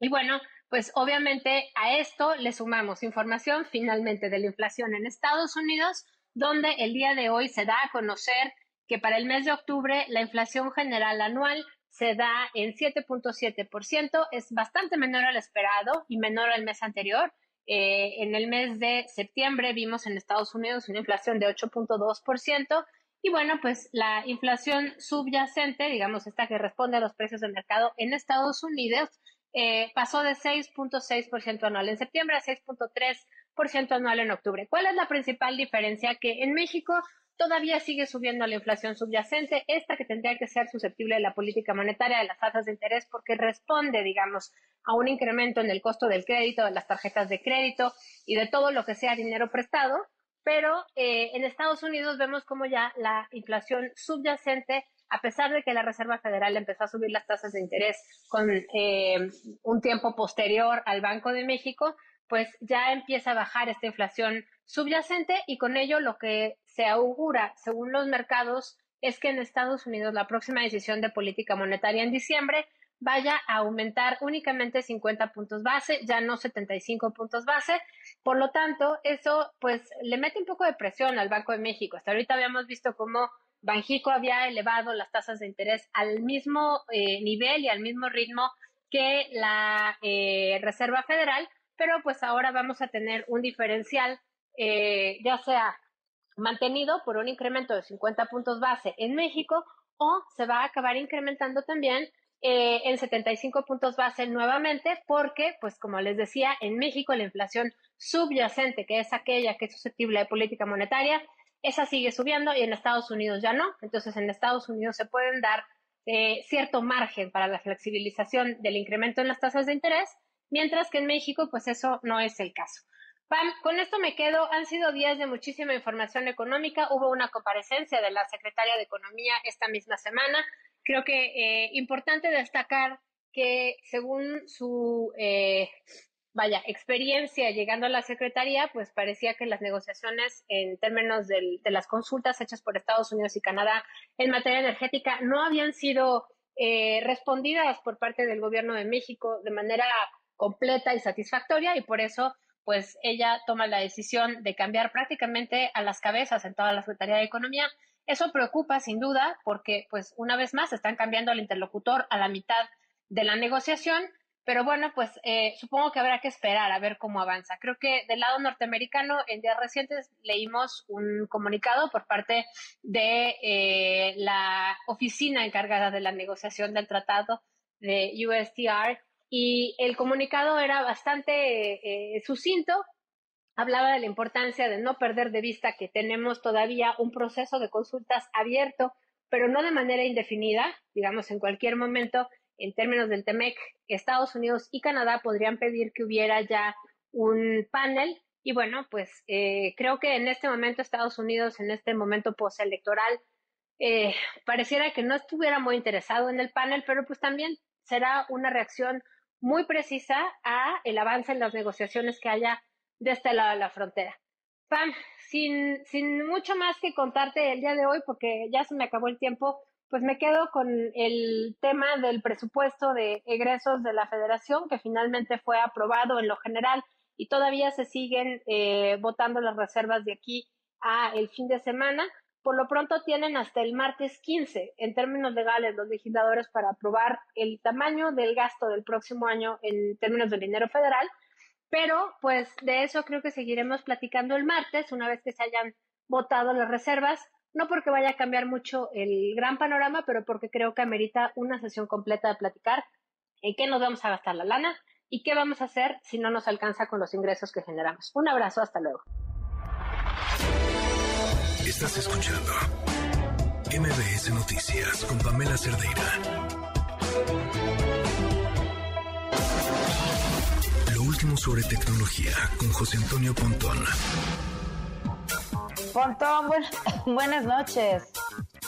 Y bueno, pues obviamente a esto le sumamos información finalmente de la inflación en Estados Unidos, donde el día de hoy se da a conocer que para el mes de octubre la inflación general anual se da en 7.7%, es bastante menor al esperado y menor al mes anterior. Eh, en el mes de septiembre vimos en Estados Unidos una inflación de 8.2% y bueno, pues la inflación subyacente, digamos esta que responde a los precios del mercado en Estados Unidos, eh, pasó de 6.6% anual en septiembre a 6.3% anual en octubre. ¿Cuál es la principal diferencia? Que en México todavía sigue subiendo la inflación subyacente, esta que tendría que ser susceptible de la política monetaria de las tasas de interés porque responde, digamos, a un incremento en el costo del crédito, de las tarjetas de crédito y de todo lo que sea dinero prestado, pero eh, en Estados Unidos vemos como ya la inflación subyacente, a pesar de que la Reserva Federal empezó a subir las tasas de interés con eh, un tiempo posterior al Banco de México, pues ya empieza a bajar esta inflación subyacente y con ello lo que se augura, según los mercados, es que en Estados Unidos la próxima decisión de política monetaria en diciembre vaya a aumentar únicamente 50 puntos base, ya no 75 puntos base. Por lo tanto, eso pues le mete un poco de presión al Banco de México. Hasta ahorita habíamos visto cómo Banjico había elevado las tasas de interés al mismo eh, nivel y al mismo ritmo que la eh, Reserva Federal, pero pues ahora vamos a tener un diferencial, eh, ya sea mantenido por un incremento de 50 puntos base en México o se va a acabar incrementando también eh, en 75 puntos base nuevamente porque, pues como les decía, en México la inflación subyacente, que es aquella que es susceptible de política monetaria, esa sigue subiendo y en Estados Unidos ya no. Entonces en Estados Unidos se pueden dar eh, cierto margen para la flexibilización del incremento en las tasas de interés, mientras que en México pues eso no es el caso. Pam, con esto me quedo. Han sido días de muchísima información económica. Hubo una comparecencia de la secretaria de Economía esta misma semana. Creo que eh, importante destacar que según su eh, vaya experiencia llegando a la secretaría, pues parecía que las negociaciones en términos de las consultas hechas por Estados Unidos y Canadá en materia energética no habían sido eh, respondidas por parte del gobierno de México de manera completa y satisfactoria y por eso pues ella toma la decisión de cambiar prácticamente a las cabezas en toda la Secretaría de Economía. Eso preocupa sin duda porque, pues, una vez más están cambiando al interlocutor a la mitad de la negociación, pero bueno, pues eh, supongo que habrá que esperar a ver cómo avanza. Creo que del lado norteamericano, en días recientes leímos un comunicado por parte de eh, la oficina encargada de la negociación del tratado de USTR y el comunicado era bastante eh, sucinto. Hablaba de la importancia de no perder de vista que tenemos todavía un proceso de consultas abierto, pero no de manera indefinida, digamos en cualquier momento en términos del TEMEC, Estados Unidos y Canadá podrían pedir que hubiera ya un panel. Y bueno, pues eh, creo que en este momento Estados Unidos, en este momento postelectoral, eh, pareciera que no estuviera muy interesado en el panel, pero pues también será una reacción muy precisa a el avance en las negociaciones que haya de este lado de la frontera. Pam, sin, sin mucho más que contarte el día de hoy, porque ya se me acabó el tiempo, pues me quedo con el tema del presupuesto de egresos de la federación, que finalmente fue aprobado en lo general y todavía se siguen eh, votando las reservas de aquí a el fin de semana. Por lo pronto tienen hasta el martes 15, en términos legales, los legisladores para aprobar el tamaño del gasto del próximo año en términos de dinero federal. Pero, pues, de eso creo que seguiremos platicando el martes, una vez que se hayan votado las reservas no porque vaya a cambiar mucho el gran panorama, pero porque creo que amerita una sesión completa de platicar en qué nos vamos a gastar la lana y qué vamos a hacer si no nos alcanza con los ingresos que generamos. Un abrazo, hasta luego. Estás escuchando MBS Noticias con Pamela Cerdeira. Lo último sobre tecnología con José Antonio Pontón. Pontón, buenas noches.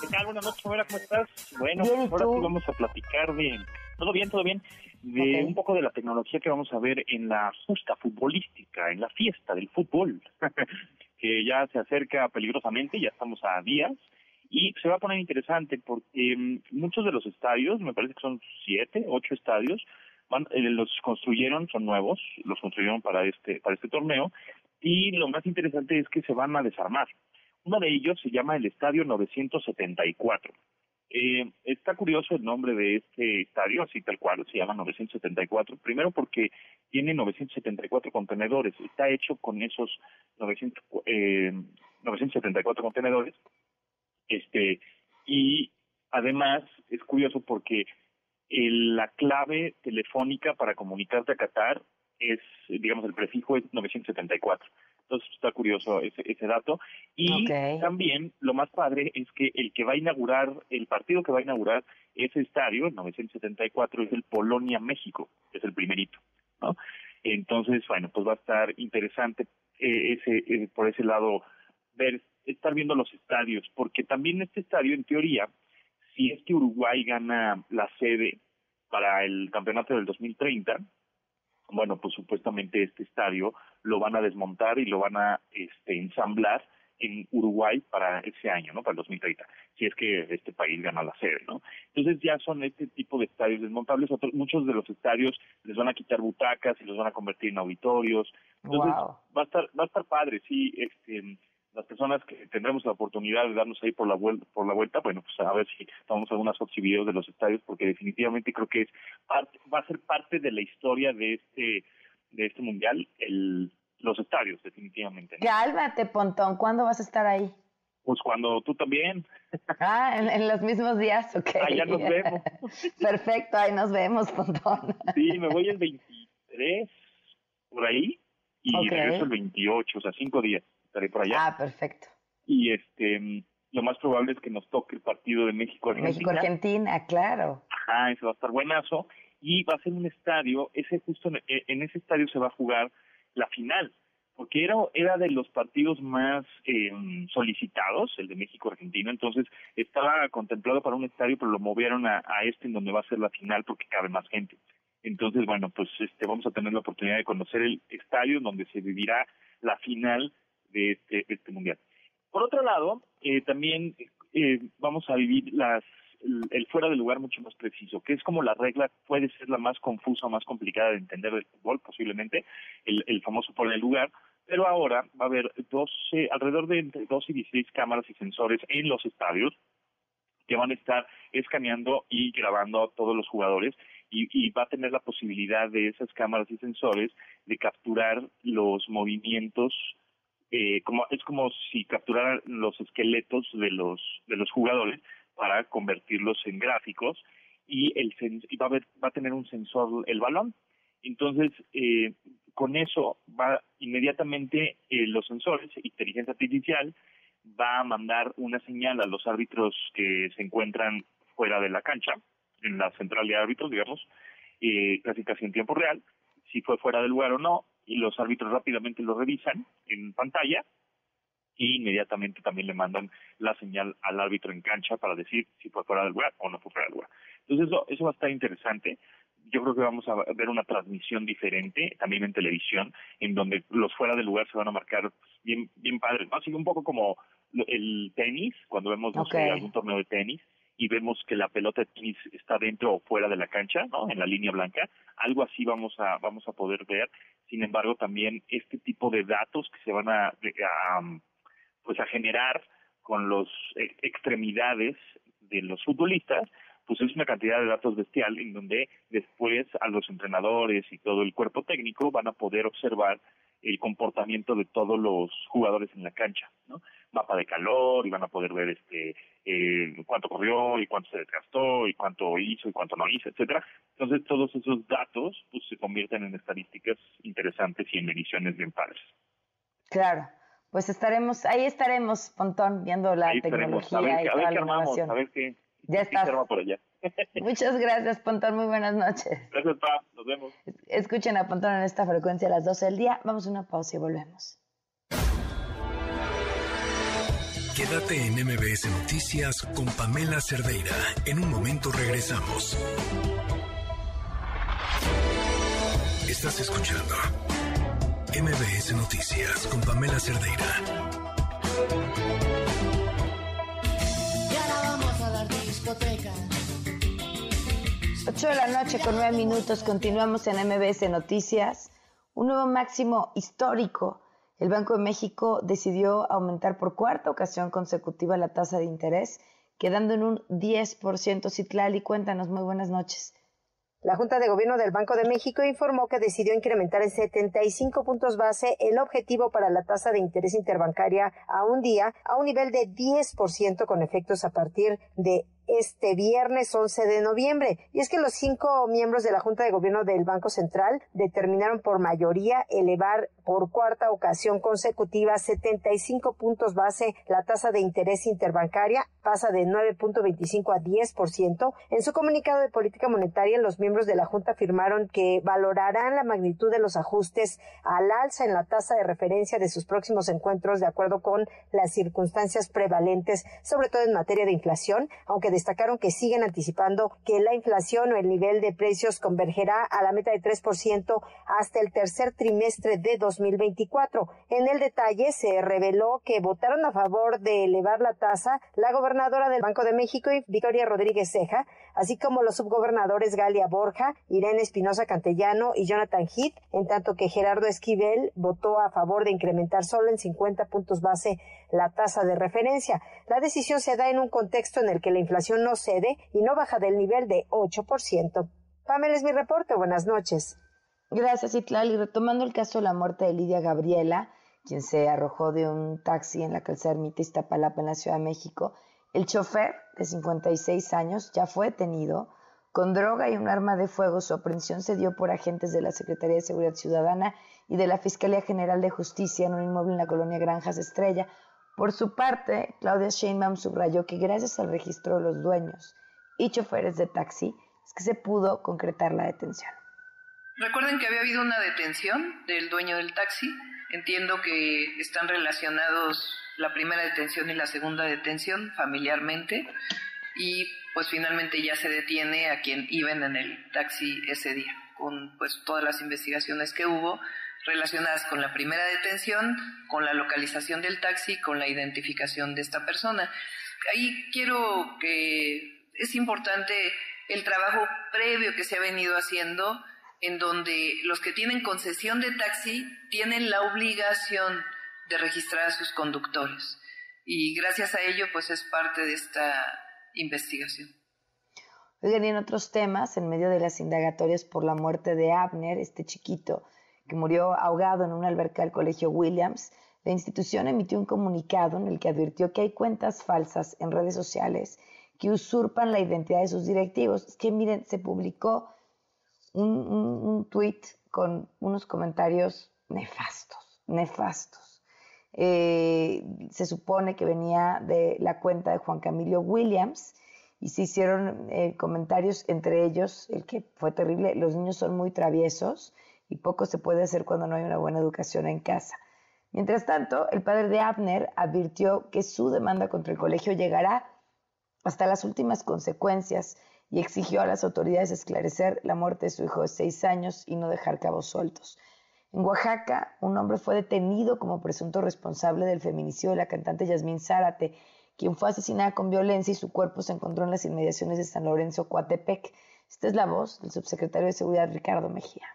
¿Qué tal? Buenas noches, ¿cómo estás? Bueno, ahora sí vamos a platicar de... Todo bien, todo bien. De un poco de la tecnología que vamos a ver en la justa futbolística, en la fiesta del fútbol, que ya se acerca peligrosamente, ya estamos a días, y se va a poner interesante porque mm, muchos de los estadios, me parece que son siete, ocho estadios, van, eh, los construyeron, son nuevos, los construyeron para este, para este torneo, y lo más interesante es que se van a desarmar. Uno de ellos se llama el Estadio 974. Eh, está curioso el nombre de este estadio, así tal cual, se llama 974. Primero porque tiene 974 contenedores, está hecho con esos 900, eh, 974 contenedores. Este, y además es curioso porque la clave telefónica para comunicarte a Qatar es, digamos, el prefijo es 974. Entonces está curioso ese, ese dato. Y también lo más padre es que el que va a inaugurar, el partido que va a inaugurar ese estadio, el 974, es el Polonia-México, es el primerito. ¿no? Entonces, bueno, pues va a estar interesante eh, ese eh, por ese lado ver, estar viendo los estadios, porque también este estadio, en teoría, si es que Uruguay gana la sede para el campeonato del 2030, bueno, pues supuestamente este estadio lo van a desmontar y lo van a este, ensamblar en Uruguay para ese año, ¿no? Para el 2030, si es que este país gana la sede, ¿no? Entonces ya son este tipo de estadios desmontables. Otros, muchos de los estadios les van a quitar butacas y los van a convertir en auditorios. Entonces va a estar va a estar padre, sí. Este, las personas que tendremos la oportunidad de darnos ahí por la vuelta, por la vuelta, bueno, pues a ver si tomamos algunas fotos y videos de los estadios, porque definitivamente creo que es va a ser parte de la historia de este de este mundial, el los estadios, definitivamente. Cálmate, Pontón, ¿cuándo vas a estar ahí? Pues cuando tú también. Ah, en, los mismos días, ok. Ya nos vemos. Perfecto, ahí nos vemos, Pontón. Sí, me voy el 23, por ahí, y regreso el 28, o sea, cinco días por allá. Ah, perfecto. Y este, lo más probable es que nos toque el partido de México-Argentina. México-Argentina, claro. Ajá, ese va a estar buenazo. Y va a ser un estadio, ese justo en, ese estadio se va a jugar la final, porque era, era de los partidos más eh, solicitados, el de México-Argentina, entonces estaba contemplado para un estadio, pero lo movieron a, a este en donde va a ser la final porque cabe más gente. Entonces, bueno, pues este vamos a tener la oportunidad de conocer el estadio donde se vivirá la final de este, este mundial. Por otro lado, eh, también eh, vamos a vivir las el, fuera de lugar mucho más preciso, que es como la regla puede ser la más confusa, más complicada de entender del fútbol, posiblemente, el, famoso fuera de lugar, pero ahora va a haber 12, alrededor de entre 12 y 16 cámaras y sensores en los estadios que van a estar escaneando y grabando a todos los jugadores y, va a tener la posibilidad de esas cámaras y sensores de capturar los movimientos eh, como es como si capturaran los esqueletos de los de los jugadores para convertirlos en gráficos y el va a va a tener un sensor el balón. Entonces eh, con eso va inmediatamente eh, los sensores inteligencia artificial va a mandar una señal a los árbitros que se encuentran fuera de la cancha en la central de árbitros, digamos, eh, casi casi en tiempo real, si fue fuera del lugar o no, y los árbitros rápidamente lo revisan en pantalla y inmediatamente también le mandan la señal al árbitro en cancha para decir si fue fuera del lugar o no fue fuera del lugar. Entonces eso, eso va a estar interesante. Yo creo que vamos a ver una transmisión diferente también en televisión, en donde los fuera del lugar se van a marcar bien bien padres, ¿no? Así un poco como el tenis, cuando vemos algún torneo de tenis, y vemos que la pelota de tenis está dentro o fuera de la cancha, ¿no? En la línea blanca, algo así vamos a vamos a poder ver. Sin embargo, también este tipo de datos que se van a, pues a generar con las e, extremidades de los futbolistas, pues es una cantidad de datos bestial en donde después a los entrenadores y todo el cuerpo técnico van a poder observar el comportamiento de todos los jugadores en la cancha, ¿no? Mapa de calor y van a poder ver este eh, cuánto corrió y cuánto se desgastó y cuánto hizo y cuánto no hizo, etcétera. Entonces todos esos datos pues se convierten en estadísticas interesantes y en mediciones bien padres. Claro. Pues estaremos, ahí estaremos, Pontón, viendo la tecnología y toda la innovación. A ver qué, ya está. por allá. Muchas gracias, Pontón. Muy buenas noches. Gracias, Pa. Nos vemos. Escuchen a Pontón en esta frecuencia a las 12 del día. Vamos a una pausa y volvemos. Quédate en MBS Noticias con Pamela Cerdeira. En un momento regresamos. Estás escuchando MBS Noticias con Pamela Cerdeira. 8 de la noche con 9 minutos. Continuamos en MBS Noticias. Un nuevo máximo histórico el Banco de México decidió aumentar por cuarta ocasión consecutiva la tasa de interés, quedando en un 10%. Citlali, cuéntanos, muy buenas noches. La Junta de Gobierno del Banco de México informó que decidió incrementar en 75 puntos base el objetivo para la tasa de interés interbancaria a un día a un nivel de 10% con efectos a partir de este viernes 11 de noviembre. Y es que los cinco miembros de la Junta de Gobierno del Banco Central determinaron por mayoría elevar por cuarta ocasión consecutiva 75 puntos base la tasa de interés interbancaria, pasa de 9.25 a 10%. En su comunicado de política monetaria, los miembros de la Junta afirmaron que valorarán la magnitud de los ajustes al alza en la tasa de referencia de sus próximos encuentros de acuerdo con las circunstancias prevalentes, sobre todo en materia de inflación, aunque destacaron que siguen anticipando que la inflación o el nivel de precios convergerá a la meta de 3% hasta el tercer trimestre de 2024. En el detalle se reveló que votaron a favor de elevar la tasa la gobernadora del Banco de México, Victoria Rodríguez Ceja, así como los subgobernadores Galia Borja, Irene Espinosa Cantellano y Jonathan Heath, en tanto que Gerardo Esquivel votó a favor de incrementar solo en 50 puntos base la tasa de referencia. La decisión se da en un contexto en el que la inflación no cede y no baja del nivel de 8%. Pamela es mi reporte. Buenas noches. Gracias, Itlali. Retomando el caso de la muerte de Lidia Gabriela, quien se arrojó de un taxi en la calzada Ermita Iztapalapa en la Ciudad de México, el chofer, de 56 años, ya fue detenido. Con droga y un arma de fuego, su aprehensión se dio por agentes de la Secretaría de Seguridad Ciudadana y de la Fiscalía General de Justicia en un inmueble en la colonia Granjas Estrella. Por su parte, Claudia Sheinbaum subrayó que gracias al registro de los dueños y choferes de taxi es que se pudo concretar la detención. Recuerden que había habido una detención del dueño del taxi. Entiendo que están relacionados la primera detención y la segunda detención familiarmente y pues finalmente ya se detiene a quien iban en el taxi ese día con pues todas las investigaciones que hubo relacionadas con la primera detención, con la localización del taxi, con la identificación de esta persona. Ahí quiero que es importante el trabajo previo que se ha venido haciendo, en donde los que tienen concesión de taxi tienen la obligación de registrar a sus conductores. Y gracias a ello, pues es parte de esta investigación. Oigan, y en otros temas, en medio de las indagatorias por la muerte de Abner, este chiquito que murió ahogado en una alberca del Colegio Williams, la institución emitió un comunicado en el que advirtió que hay cuentas falsas en redes sociales que usurpan la identidad de sus directivos. Es que miren, se publicó un, un, tweet con unos comentarios nefastos, nefastos. Eh, se supone que venía de la cuenta de Juan Camilo Williams, y se hicieron eh, comentarios entre ellos, el que fue terrible, los niños son muy traviesos y poco se puede hacer cuando no hay una buena educación en casa. Mientras tanto, el padre de Abner advirtió que su demanda contra el colegio llegará hasta las últimas consecuencias y exigió a las autoridades esclarecer la muerte de su hijo de seis años y no dejar cabos sueltos. En Oaxaca, un hombre fue detenido como presunto responsable del feminicidio de la cantante Yasmín Zárate quien fue asesinada con violencia y su cuerpo se encontró en las inmediaciones de San Lorenzo, Coatepec. Esta es la voz del subsecretario de Seguridad Ricardo Mejía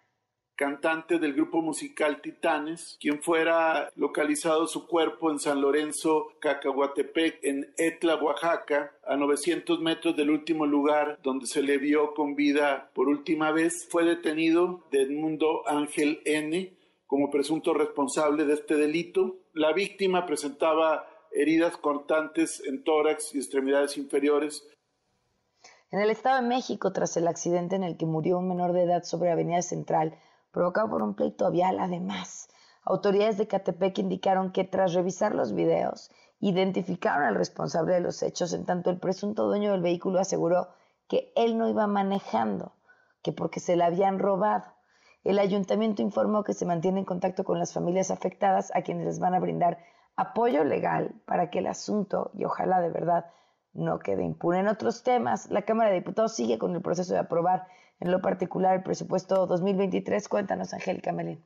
cantante del grupo musical Titanes, quien fuera localizado su cuerpo en San Lorenzo, Cacahuatepec, en Etla, Oaxaca, a 900 metros del último lugar donde se le vio con vida por última vez, fue detenido de Edmundo Ángel N como presunto responsable de este delito. La víctima presentaba heridas cortantes en tórax y extremidades inferiores. En el Estado de México, tras el accidente en el que murió un menor de edad sobre Avenida Central, provocado por un pleito vial, además, autoridades de Catepec indicaron que tras revisar los videos, identificaron al responsable de los hechos, en tanto el presunto dueño del vehículo aseguró que él no iba manejando, que porque se la habían robado. El ayuntamiento informó que se mantiene en contacto con las familias afectadas a quienes les van a brindar apoyo legal para que el asunto, y ojalá de verdad no quede impune. En otros temas, la Cámara de Diputados sigue con el proceso de aprobar en lo particular el presupuesto 2023. Cuéntanos, Angélica Melín.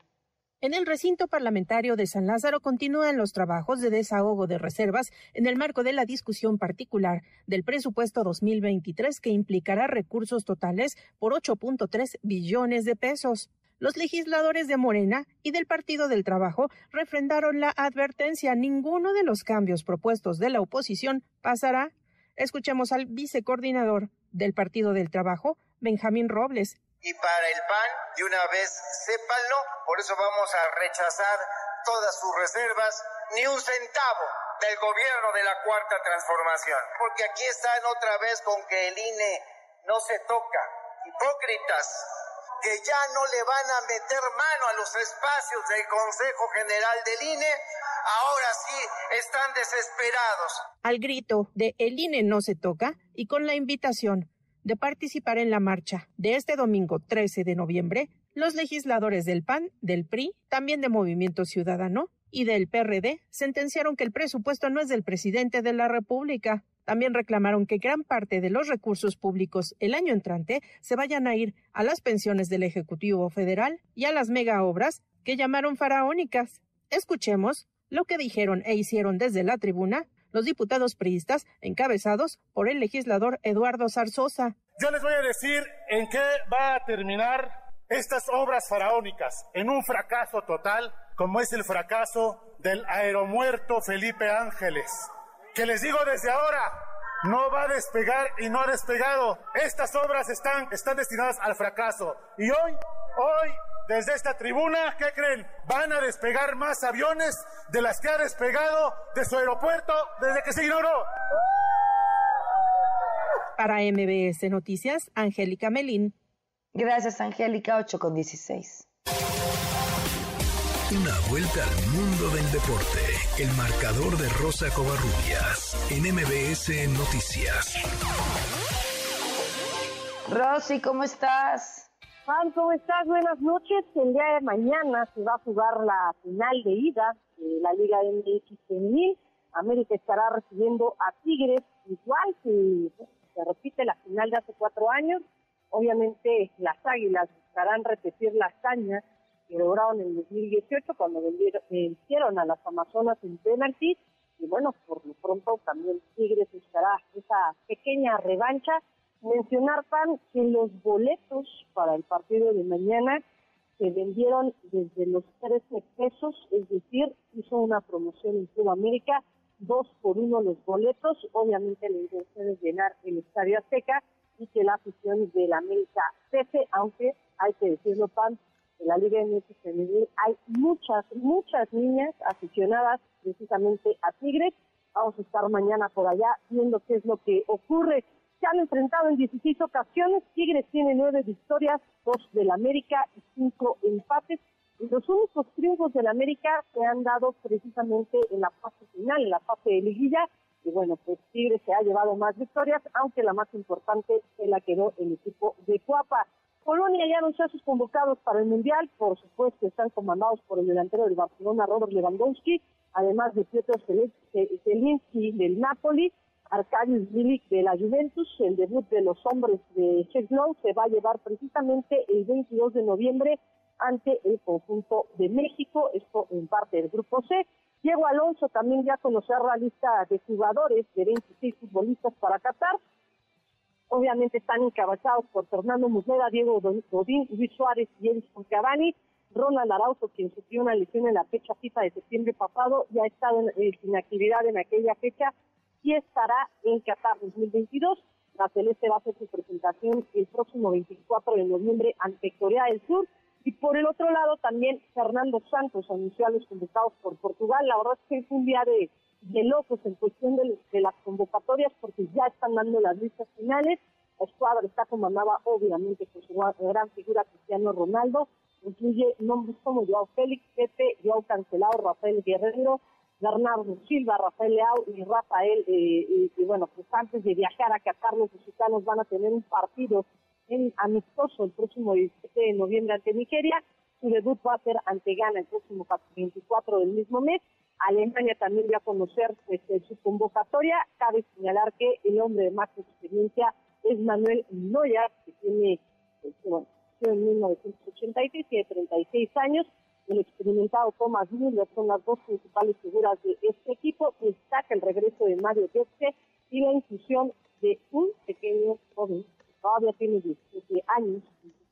En el recinto parlamentario de San Lázaro continúan los trabajos de desahogo de reservas en el marco de la discusión particular del presupuesto 2023 que implicará recursos totales por 8.3 billones de pesos. Los legisladores de Morena y del Partido del Trabajo refrendaron la advertencia. Ninguno de los cambios propuestos de la oposición pasará. Escuchemos al vicecoordinador del Partido del Trabajo, Benjamín Robles. Y para el PAN, de una vez sépanlo, por eso vamos a rechazar todas sus reservas, ni un centavo del gobierno de la Cuarta Transformación. Porque aquí están otra vez con que el INE no se toca. Hipócritas, que ya no le van a meter mano a los espacios del Consejo General del INE, ahora sí están desesperados. Al grito de El INE no se toca y con la invitación de participar en la marcha de este domingo 13 de noviembre, los legisladores del PAN, del PRI, también de Movimiento Ciudadano y del PRD sentenciaron que el presupuesto no es del presidente de la República, también reclamaron que gran parte de los recursos públicos el año entrante se vayan a ir a las pensiones del Ejecutivo Federal y a las mega obras que llamaron faraónicas. Escuchemos lo que dijeron e hicieron desde la tribuna los diputados priistas encabezados por el legislador Eduardo Zarzosa. Yo les voy a decir en qué va a terminar estas obras faraónicas, en un fracaso total, como es el fracaso del aeromuerto Felipe Ángeles que les digo desde ahora, no va a despegar y no ha despegado. Estas obras están, están destinadas al fracaso. Y hoy, hoy, desde esta tribuna, ¿qué creen? Van a despegar más aviones de las que ha despegado de su aeropuerto desde que se inauguró. Para MBS Noticias, Angélica Melín. Gracias, Angélica, 8 con 16. Una vuelta al mundo del deporte. El marcador de Rosa Covarrubias en MBS Noticias. Rosy, ¿cómo estás? Juan, ¿cómo estás? Buenas noches. El día de mañana se va a jugar la final de ida de la Liga MX femenil. América estará recibiendo a Tigres, igual que se repite la final de hace cuatro años. Obviamente las Águilas buscarán repetir la hazaña que lograron en 2018 cuando vencieron a las Amazonas en penaltis y bueno, por lo pronto también Tigres buscará esa pequeña revancha. Mencionar, Pan, que los boletos para el partido de mañana se vendieron desde los 13 pesos, es decir, hizo una promoción en Sudamérica, dos por uno los boletos, obviamente la intención es llenar el Estadio Azteca, y que la afición de la América cese, aunque hay que decirlo, Pan, en la Liga MX femenil hay muchas, muchas niñas aficionadas precisamente a Tigres. Vamos a estar mañana por allá viendo qué es lo que ocurre. Se han enfrentado en 16 ocasiones. Tigres tiene nueve victorias, dos del América y cinco empates. Los únicos triunfos del América se han dado precisamente en la fase final, en la fase de liguilla. Y bueno, pues Tigres se ha llevado más victorias, aunque la más importante se la quedó el equipo de Cuapa. Polonia ya anunció sus convocados para el Mundial, por supuesto están comandados por el delantero del Barcelona, Robert Lewandowski, además de Pietro Zelinski del Napoli, Arkadiusz Milik de la Juventus, el debut de los hombres de Cheslow se va a llevar precisamente el 22 de noviembre ante el conjunto de México, esto en parte del grupo C. Diego Alonso también ya conoció la lista de jugadores de 26 futbolistas para Qatar, Obviamente están encabezados por Fernando Muslera, Diego Godín, Luis Suárez y Edison Cavani. Ronald Arauzo, quien sufrió una lesión en la fecha FIFA de septiembre pasado, ya ha estado en, eh, sin actividad en aquella fecha y estará en Qatar 2022. La Celeste va a hacer su presentación el próximo 24 de noviembre ante Corea del Sur. Y por el otro lado, también Fernando Santos anunció a los convocados por Portugal. La verdad es que es un día de, locos en cuestión de, las convocatorias porque ya están dando las listas finales. La escuadra está comandada obviamente por su gran figura Cristiano Ronaldo. Incluye nombres como Joao Félix, Pepe, Joao Cancelado, Rafael Guerrero, Bernardo Silva, Rafael Leao y Rafael. Eh, y, bueno, pues antes de viajar a Qatar, los mexicanos van a tener un partido en amistoso el próximo 17 de noviembre ante Nigeria. Su debut va a ser ante Ghana el próximo 24 del mismo mes. Alemania también dio a conocer pues, su convocatoria. Cabe señalar que el hombre de más experiencia es Manuel Neuer, que tiene, pues, bueno, en 1986, tiene 36 años. El experimentado Thomas Müller son las dos principales figuras de este equipo. Destaca el regreso de Mario Götze y la inclusión de un pequeño joven, todavía tiene 17 años,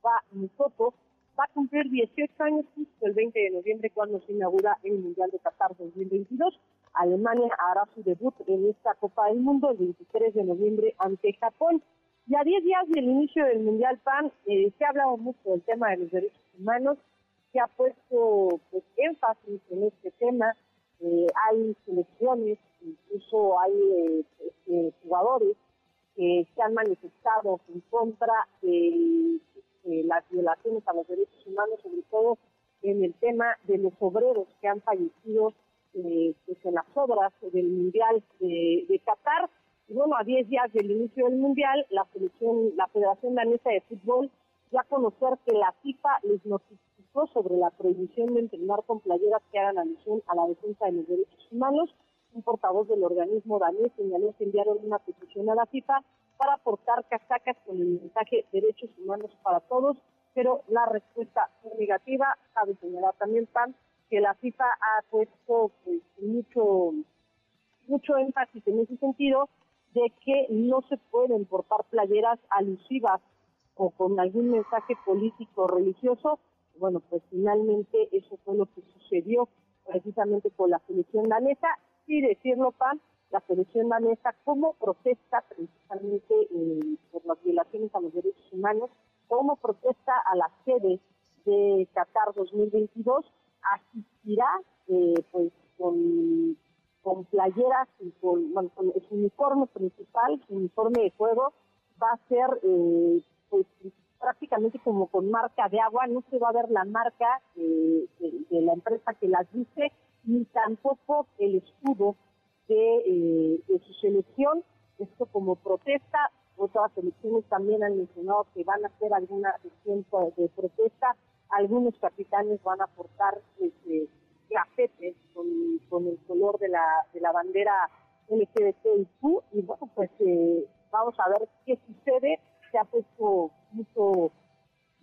va foto va a cumplir 18 años justo el 20 de noviembre cuando se inaugura el Mundial de Qatar 2022. Alemania hará su debut en esta Copa del Mundo el 23 de noviembre ante Japón. Y a 10 días del inicio del Mundial PAN eh, se ha hablado mucho del tema de los derechos humanos, se ha puesto pues, énfasis en este tema. Eh, hay selecciones, incluso hay eh, este, jugadores que se han manifestado en contra de eh, las violaciones a los derechos humanos, sobre todo en el tema de los obreros que han fallecido eh, pues en las obras del Mundial de, Qatar. Y bueno, a 10 días del inicio del Mundial, la selección, la Federación Danesa de Fútbol ya conocer que la FIFA les notificó sobre la prohibición de entrenar con playeras que hagan alusión a la defensa de los derechos humanos. Un portavoz del organismo danés señaló que enviaron una petición a la FIFA para aportar casacas con el mensaje derechos humanos para todos, pero la respuesta fue negativa. Cabe señalar también, Pan, que la FIFA ha puesto pues, mucho, mucho énfasis en ese sentido de que no se pueden portar playeras alusivas o con algún mensaje político o religioso. Bueno, pues finalmente eso fue lo que sucedió precisamente con la selección danesa. Y decirlo, Pan, la selección danesa como protesta principalmente eh, por las violaciones a los derechos humanos, como protesta a la sede de Qatar 2022, asistirá eh, pues con, con playeras y con, bueno, su uniforme principal, su uniforme de juego, va a ser eh, pues prácticamente como con marca de agua, no se va a ver la marca de, de la empresa que las dice, ni tampoco el escudo eh, de, su selección, esto como protesta. Otras selecciones también han mencionado que van a hacer alguna sesión de protesta. Algunos capitanes van a aportar este, grafetes con, con, el color de la, de la bandera LGBTIQ y bueno, pues eh, vamos a ver qué sucede. Se ha puesto mucho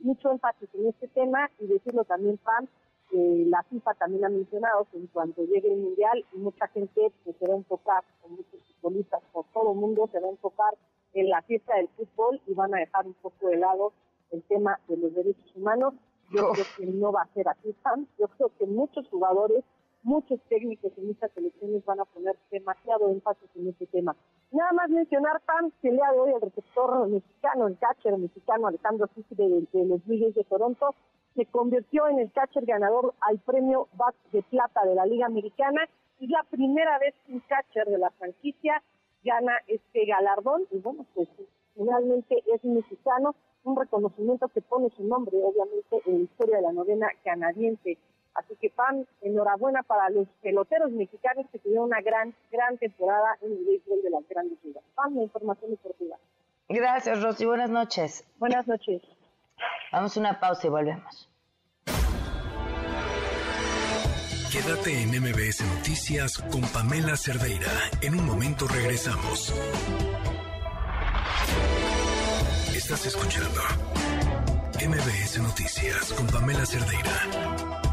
mucho énfasis en este tema y decirlo también, Pam, la FIFA también ha mencionado que en cuanto llegue el Mundial, mucha gente pues, se va a enfocar, con muchos futbolistas por todo el mundo, se va a enfocar en la fiesta del fútbol y van a dejar un poco de lado el tema de los derechos humanos. Yo creo que no va a ser así, Sam. Yo creo que muchos jugadores, muchos técnicos y muchas selecciones van a poner demasiado énfasis en este tema. Nada más mencionar, Pam, que el día de hoy el receptor mexicano, el catcher mexicano Alejandro Susi de, los Blue de Toronto, se convirtió en el catcher ganador al premio Bat de Plata de la Liga Americana y la primera vez que un catcher de la franquicia gana este galardón y bueno, pues finalmente es mexicano, un reconocimiento que pone su nombre obviamente en la historia de la novena canadiense. Así que Pam, enhorabuena para los peloteros mexicanos que tuvieron una gran, gran temporada en el béisbol de las grandes ligas. Pam, la información deportiva. Gracias, Rosy. Buenas noches. Buenas noches. Vamos a una pausa y volvemos. Quédate en MBS Noticias con Pamela Cerdeira. En un momento regresamos. Estás escuchando MBS Noticias con Pamela Cerdeira.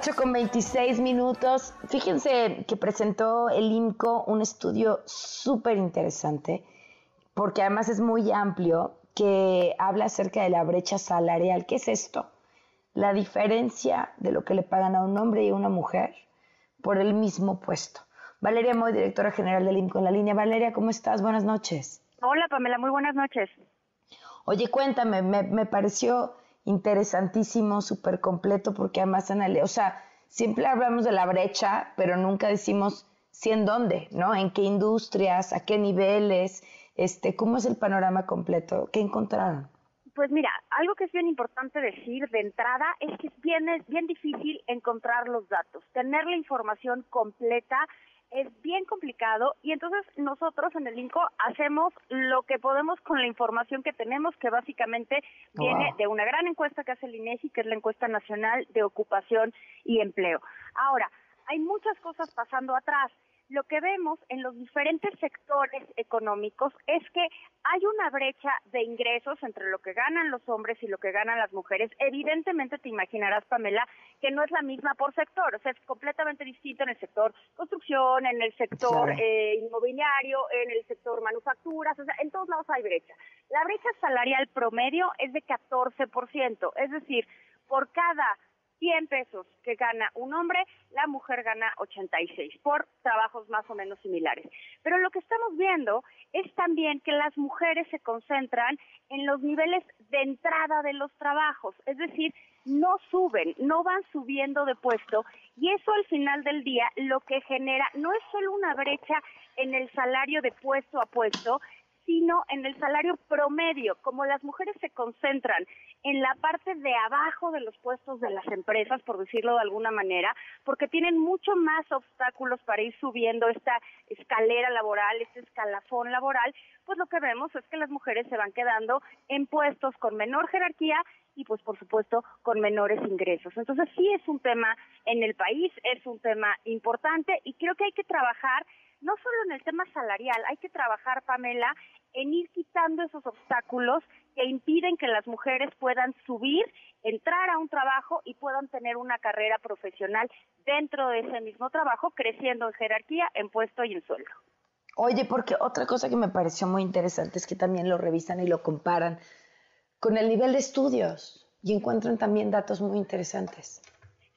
8 con 26 minutos. Fíjense que presentó el INCO un estudio súper interesante, porque además es muy amplio, que habla acerca de la brecha salarial. ¿Qué es esto? La diferencia de lo que le pagan a un hombre y a una mujer por el mismo puesto. Valeria Moy, directora general del INCO en la línea. Valeria, ¿cómo estás? Buenas noches. Hola, Pamela, muy buenas noches. Oye, cuéntame, me, me pareció interesantísimo, súper completo, porque además, o sea, siempre hablamos de la brecha, pero nunca decimos si en dónde, ¿no? En qué industrias, a qué niveles, este, cómo es el panorama completo, qué encontraron. Pues mira, algo que es bien importante decir de entrada es que es bien, es bien difícil encontrar los datos, tener la información completa es bien complicado y entonces nosotros en el INCO hacemos lo que podemos con la información que tenemos, que básicamente viene de una gran encuesta que hace el INEGI, que es la encuesta nacional de ocupación y empleo. Ahora, hay muchas cosas pasando atrás lo que vemos en los diferentes sectores económicos es que hay una brecha de ingresos entre lo que ganan los hombres y lo que ganan las mujeres. Evidentemente te imaginarás, Pamela, que no es la misma por sector, o sea, es completamente distinto en el sector construcción, en el sector eh, inmobiliario, en el sector manufacturas, o sea, en todos lados hay brecha. La brecha salarial promedio es de 14%, es decir, por cada 100 pesos que gana un hombre, la mujer gana 86 por trabajos más o menos similares. Pero lo que estamos viendo es también que las mujeres se concentran en los niveles de entrada de los trabajos, es decir, no suben, no van subiendo de puesto y eso al final del día lo que genera no es solo una brecha en el salario de puesto a puesto, sino en el salario promedio. Como las mujeres se concentran en la parte de abajo de los puestos de las empresas, por decirlo de alguna manera, porque tienen mucho más obstáculos para ir subiendo esta escalera laboral, este escalafón laboral, pues lo que vemos es que las mujeres se van quedando en puestos con menor jerarquía y pues por supuesto con menores ingresos. Entonces sí es un tema en el país, es un tema importante y creo que hay que trabajar no solo en el tema salarial, hay que trabajar, Pamela, en ir quitando esos obstáculos que impiden que las mujeres puedan subir, entrar a un trabajo y puedan tener una carrera profesional dentro de ese mismo trabajo, creciendo en jerarquía, en puesto y en sueldo. Oye, porque otra cosa que me pareció muy interesante es que también lo revisan y lo comparan con el nivel de estudios y encuentran también datos muy interesantes.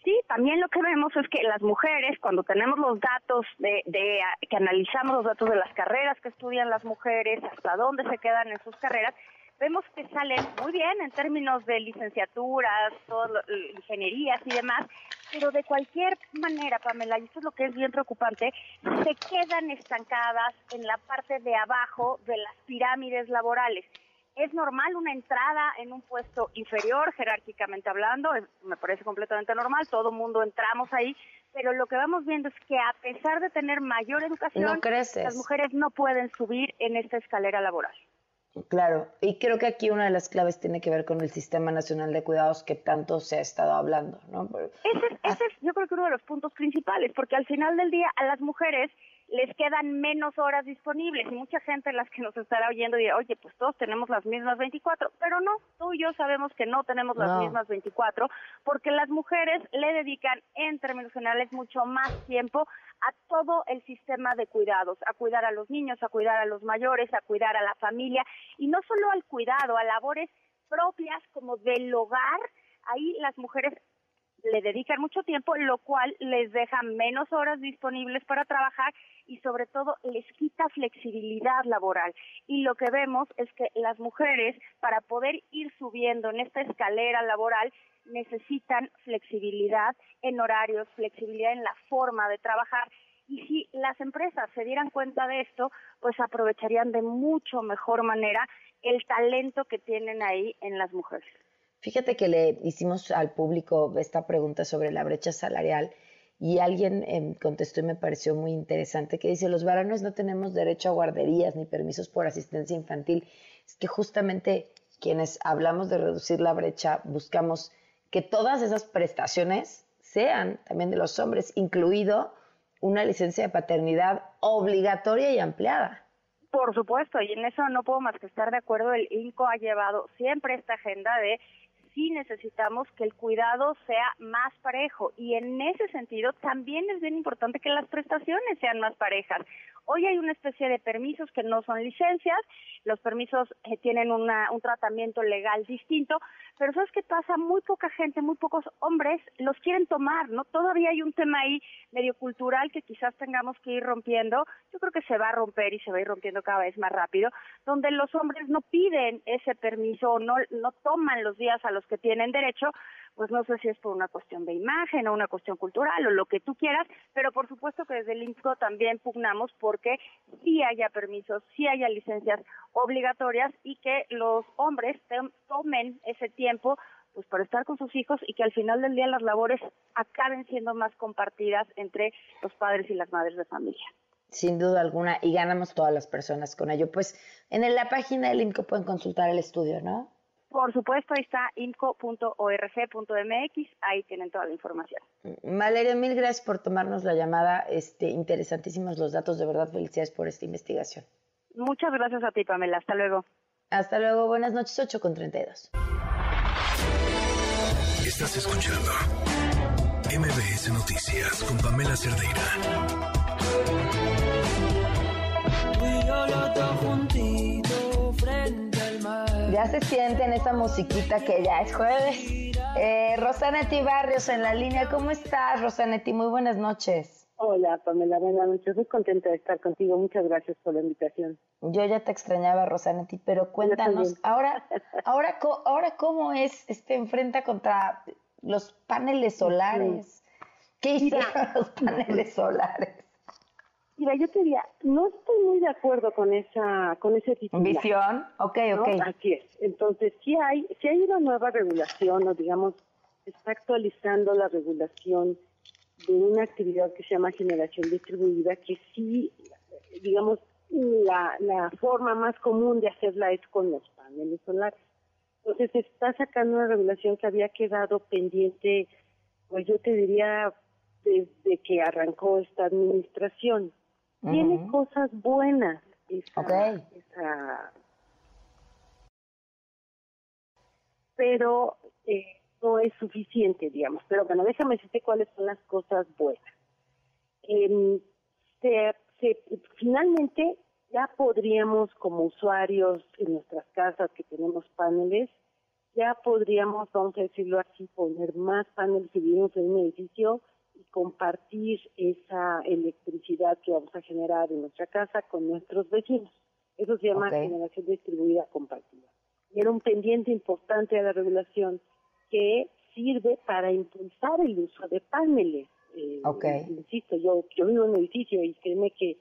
Sí, también lo que vemos es que las mujeres, cuando tenemos los datos de, de, que analizamos los datos de las carreras que estudian las mujeres, hasta dónde se quedan en sus carreras, vemos que salen muy bien en términos de licenciaturas, ingenierías y demás, pero de cualquier manera, Pamela, y esto es lo que es bien preocupante, se quedan estancadas en la parte de abajo de las pirámides laborales es normal una entrada en un puesto inferior, jerárquicamente hablando, me parece completamente normal, todo mundo entramos ahí, pero lo que vamos viendo es que a pesar de tener mayor educación, las mujeres no pueden subir en esta escalera laboral. Claro, y creo que aquí una de las claves tiene que ver con el Sistema Nacional de Cuidados que tanto se ha estado hablando, ¿no? Ese, ese es, yo creo que uno de los puntos principales, porque al final del día a las mujeres les quedan menos horas disponibles. Y mucha gente las que nos estará oyendo dirá, oye, pues todos tenemos las mismas 24, pero no, tú y yo sabemos que no tenemos las mismas 24 porque las mujeres le dedican en términos generales mucho más tiempo a todo el sistema de cuidados, a cuidar a los niños, a cuidar a los mayores, a cuidar a la familia. Y no solo al cuidado, a labores propias como del hogar, ahí las mujeres le dedican mucho tiempo, lo cual les deja menos horas disponibles para trabajar y sobre todo les quita flexibilidad laboral. Y lo que vemos es que las mujeres, para poder ir subiendo en esta escalera laboral, necesitan flexibilidad en horarios, flexibilidad en la forma de trabajar. Y si las empresas se dieran cuenta de esto, pues aprovecharían de mucho mejor manera el talento que tienen ahí en las mujeres. Fíjate que le hicimos al público esta pregunta sobre la brecha salarial y alguien em, contestó y me pareció muy interesante que dice, los varones no tenemos derecho a guarderías ni permisos por asistencia infantil. Es que justamente quienes hablamos de reducir la brecha buscamos que todas esas prestaciones sean también de los hombres, incluido una licencia de paternidad obligatoria y ampliada. Por supuesto, y en eso no puedo más que estar de acuerdo. El INCO ha llevado siempre esta agenda de sí necesitamos que el cuidado sea más parejo y en ese sentido también es bien importante que las prestaciones sean más parejas. Hoy hay una especie de permisos que no son licencias, los permisos eh, tienen una, un tratamiento legal distinto, pero ¿sabes qué pasa? Muy poca gente, muy pocos hombres los quieren tomar, ¿no? Todavía hay un tema ahí medio cultural que quizás tengamos que ir rompiendo, yo creo que se va a romper y se va a ir rompiendo cada vez más rápido, donde los hombres no piden ese permiso no, no toman los días a los que tienen derecho, pues no sé si es por una cuestión de imagen o una cuestión cultural o lo que tú quieras, pero por supuesto que desde el INCO también pugnamos porque sí haya permisos, sí haya licencias obligatorias y que los hombres tomen ese tiempo pues para estar con sus hijos y que al final del día las labores acaben siendo más compartidas entre los padres y las madres de familia. Sin duda alguna, y ganamos todas las personas con ello. Pues en la página del INCO pueden consultar el estudio, ¿no? Por supuesto, ahí está inco.org.mx, ahí tienen toda la información. Valeria, mil gracias por tomarnos la llamada, este, interesantísimos los datos, de verdad felicidades por esta investigación. Muchas gracias a ti, Pamela, hasta luego. Hasta luego, buenas noches, 8 con 32. Estás escuchando MBS Noticias con Pamela Cerdeira. Ya se siente en esa musiquita que ya es jueves. Eh, Rosanetti Barrios en la línea. ¿Cómo estás, Rosanetti? Muy buenas noches. Hola, Pamela. Buenas noches. Muy contenta de estar contigo. Muchas gracias por la invitación. Yo ya te extrañaba, Rosanetti, pero cuéntanos, ahora, ahora, ahora cómo es este enfrenta contra los paneles solares. ¿Qué hicieron los paneles solares? Mira, yo te diría, no estoy muy de acuerdo con esa, con ese título. Visión, ok, ok. Así es. Entonces, sí hay, sí hay una nueva regulación, o digamos, está actualizando la regulación de una actividad que se llama generación distribuida, que sí, digamos, la, la forma más común de hacerla es con los paneles solares. Entonces, está sacando una regulación que había quedado pendiente, pues yo te diría, desde que arrancó esta administración tiene cosas buenas esa, pero eh, no es suficiente, digamos. Pero bueno, déjame decirte cuáles son las cosas buenas. Eh, finalmente ya podríamos, como usuarios en nuestras casas que tenemos paneles, ya podríamos, vamos a decirlo así, poner más paneles si vivimos en un edificio compartir esa electricidad que vamos a generar en nuestra casa con nuestros vecinos. Eso se llama generación distribuida compartida. Y era un pendiente importante de la regulación que sirve para impulsar el uso de paneles. Eh, insisto, yo, yo vivo en un edificio y créeme que,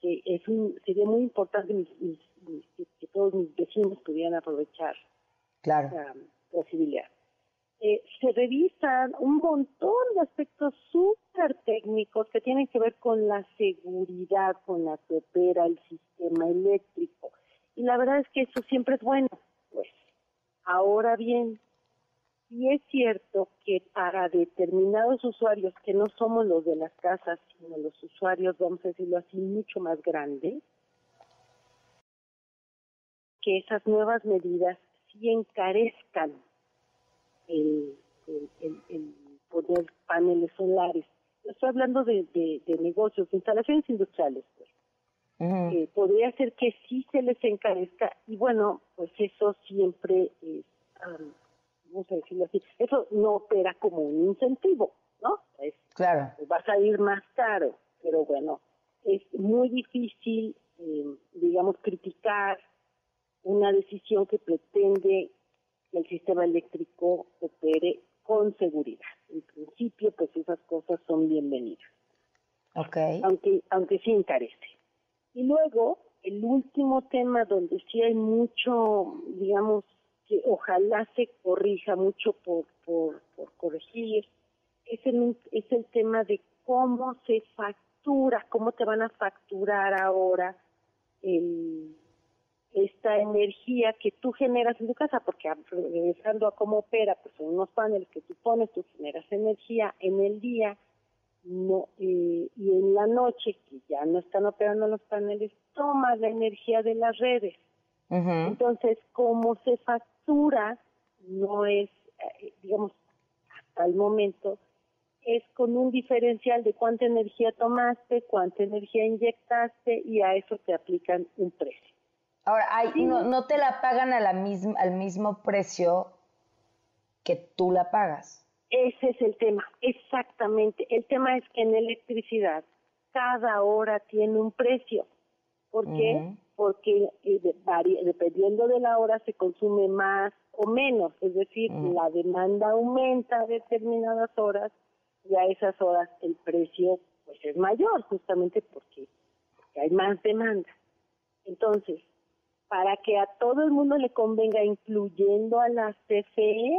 que es un, sería muy importante que todos mis vecinos pudieran aprovechar claro. esa posibilidad. Revisan un montón de aspectos súper técnicos que tienen que ver con la seguridad con la que opera el sistema eléctrico. Y la verdad es que eso siempre es bueno. Pues, ahora bien, sí es cierto que para determinados usuarios que no somos los de las casas, sino los usuarios, vamos a decirlo así, mucho más grandes, que esas nuevas medidas sí encarezcan el, el, poner paneles solares. Estoy hablando de, de, negocios, de instalaciones industriales. Pues. podría ser que sí se les encarezca y bueno, pues eso siempre es vamos a decirlo así, eso no opera como un incentivo, ¿no? claro. Va a ir más caro, pero bueno, es muy difícil, eh, digamos, criticar una decisión que pretende que el sistema eléctrico opere con seguridad. En principio, pues esas cosas son bienvenidas. Okay. Aunque, aunque sí encarece. Y luego, el último tema donde sí hay mucho, digamos, que ojalá se corrija mucho por, por, por corregir, es el, es el tema de cómo se factura, cómo te van a facturar ahora el, esta energía que tú generas en tu casa, porque regresando a cómo opera, pues son unos paneles que tú pones, tú generas energía en el día, no eh, y en la noche, que ya no están operando los paneles, tomas la energía de las redes. Entonces, cómo se factura, no es, eh, digamos, hasta el momento, es con un diferencial de cuánta energía tomaste, cuánta energía inyectaste y a eso te aplican un precio. Ahora, no, no te la pagan a la misma, al mismo precio que tú la pagas. Ese es el tema, exactamente. El tema es que en electricidad cada hora tiene un precio. ¿Por qué? Porque eh, dependiendo de la hora se consume más o menos, es decir, la demanda aumenta a determinadas horas y a esas horas el precio pues es mayor, justamente porque hay más demanda. Entonces, para que a todo el mundo le convenga, incluyendo a las CFE,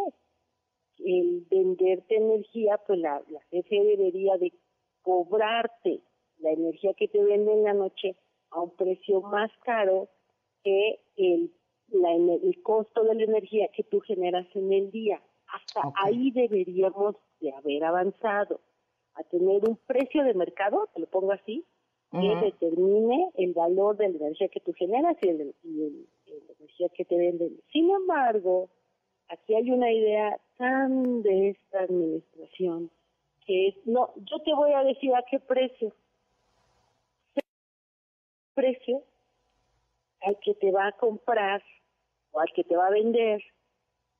el venderte energía, pues la, la CFE debería de cobrarte la energía que te vende en la noche a un precio más caro que el, la, el costo de la energía que tú generas en el día. Hasta ahí deberíamos de haber avanzado a tener un precio de mercado, te lo pongo así, que determine el valor de la energía que tú generas y, el, la energía que te venden. Sin embargo, aquí hay una idea tan de esta administración que es, no, yo te voy a decir a qué precio. Precio al que te va a comprar o al que te va a vender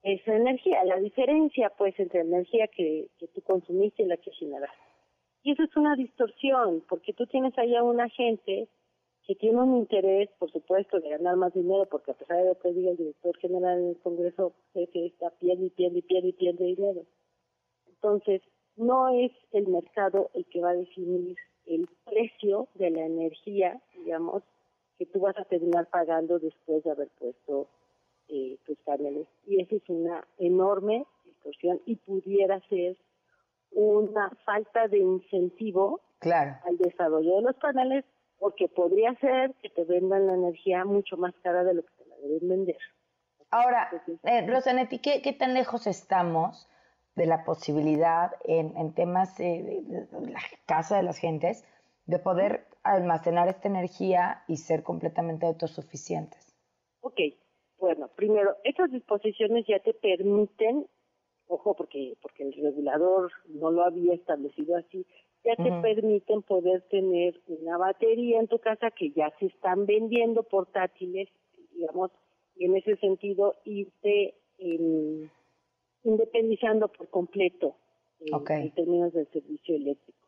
esa energía, la diferencia pues entre la energía que, que tú consumiste y la que generaste. Y eso es una distorsión, porque tú tienes ahí a una gente que tiene un interés, por supuesto, de ganar más dinero, porque a pesar de lo que diga el director general del Congreso, que está pierde y pierde y pierde y pierde dinero. Entonces, no es el mercado el que va a definir el precio de la energía, digamos, que tú vas a terminar pagando después de haber puesto eh, tus paneles. Y esa es una enorme distorsión y pudiera ser una falta de incentivo al desarrollo de los paneles porque podría ser que te vendan la energía mucho más cara de lo que te la deben vender. Ahora, eh, Rosanetti, ¿qué, ¿qué, tan lejos estamos de la posibilidad en, en temas de, la casa de las gentes de poder almacenar esta energía y ser completamente autosuficientes? Ok, bueno, primero, estas disposiciones ya te permiten ojo porque porque el regulador no lo había establecido así, ya te permiten poder tener una batería en tu casa que ya se están vendiendo portátiles, digamos, y en ese sentido irte independizando por completo eh, en términos del servicio eléctrico.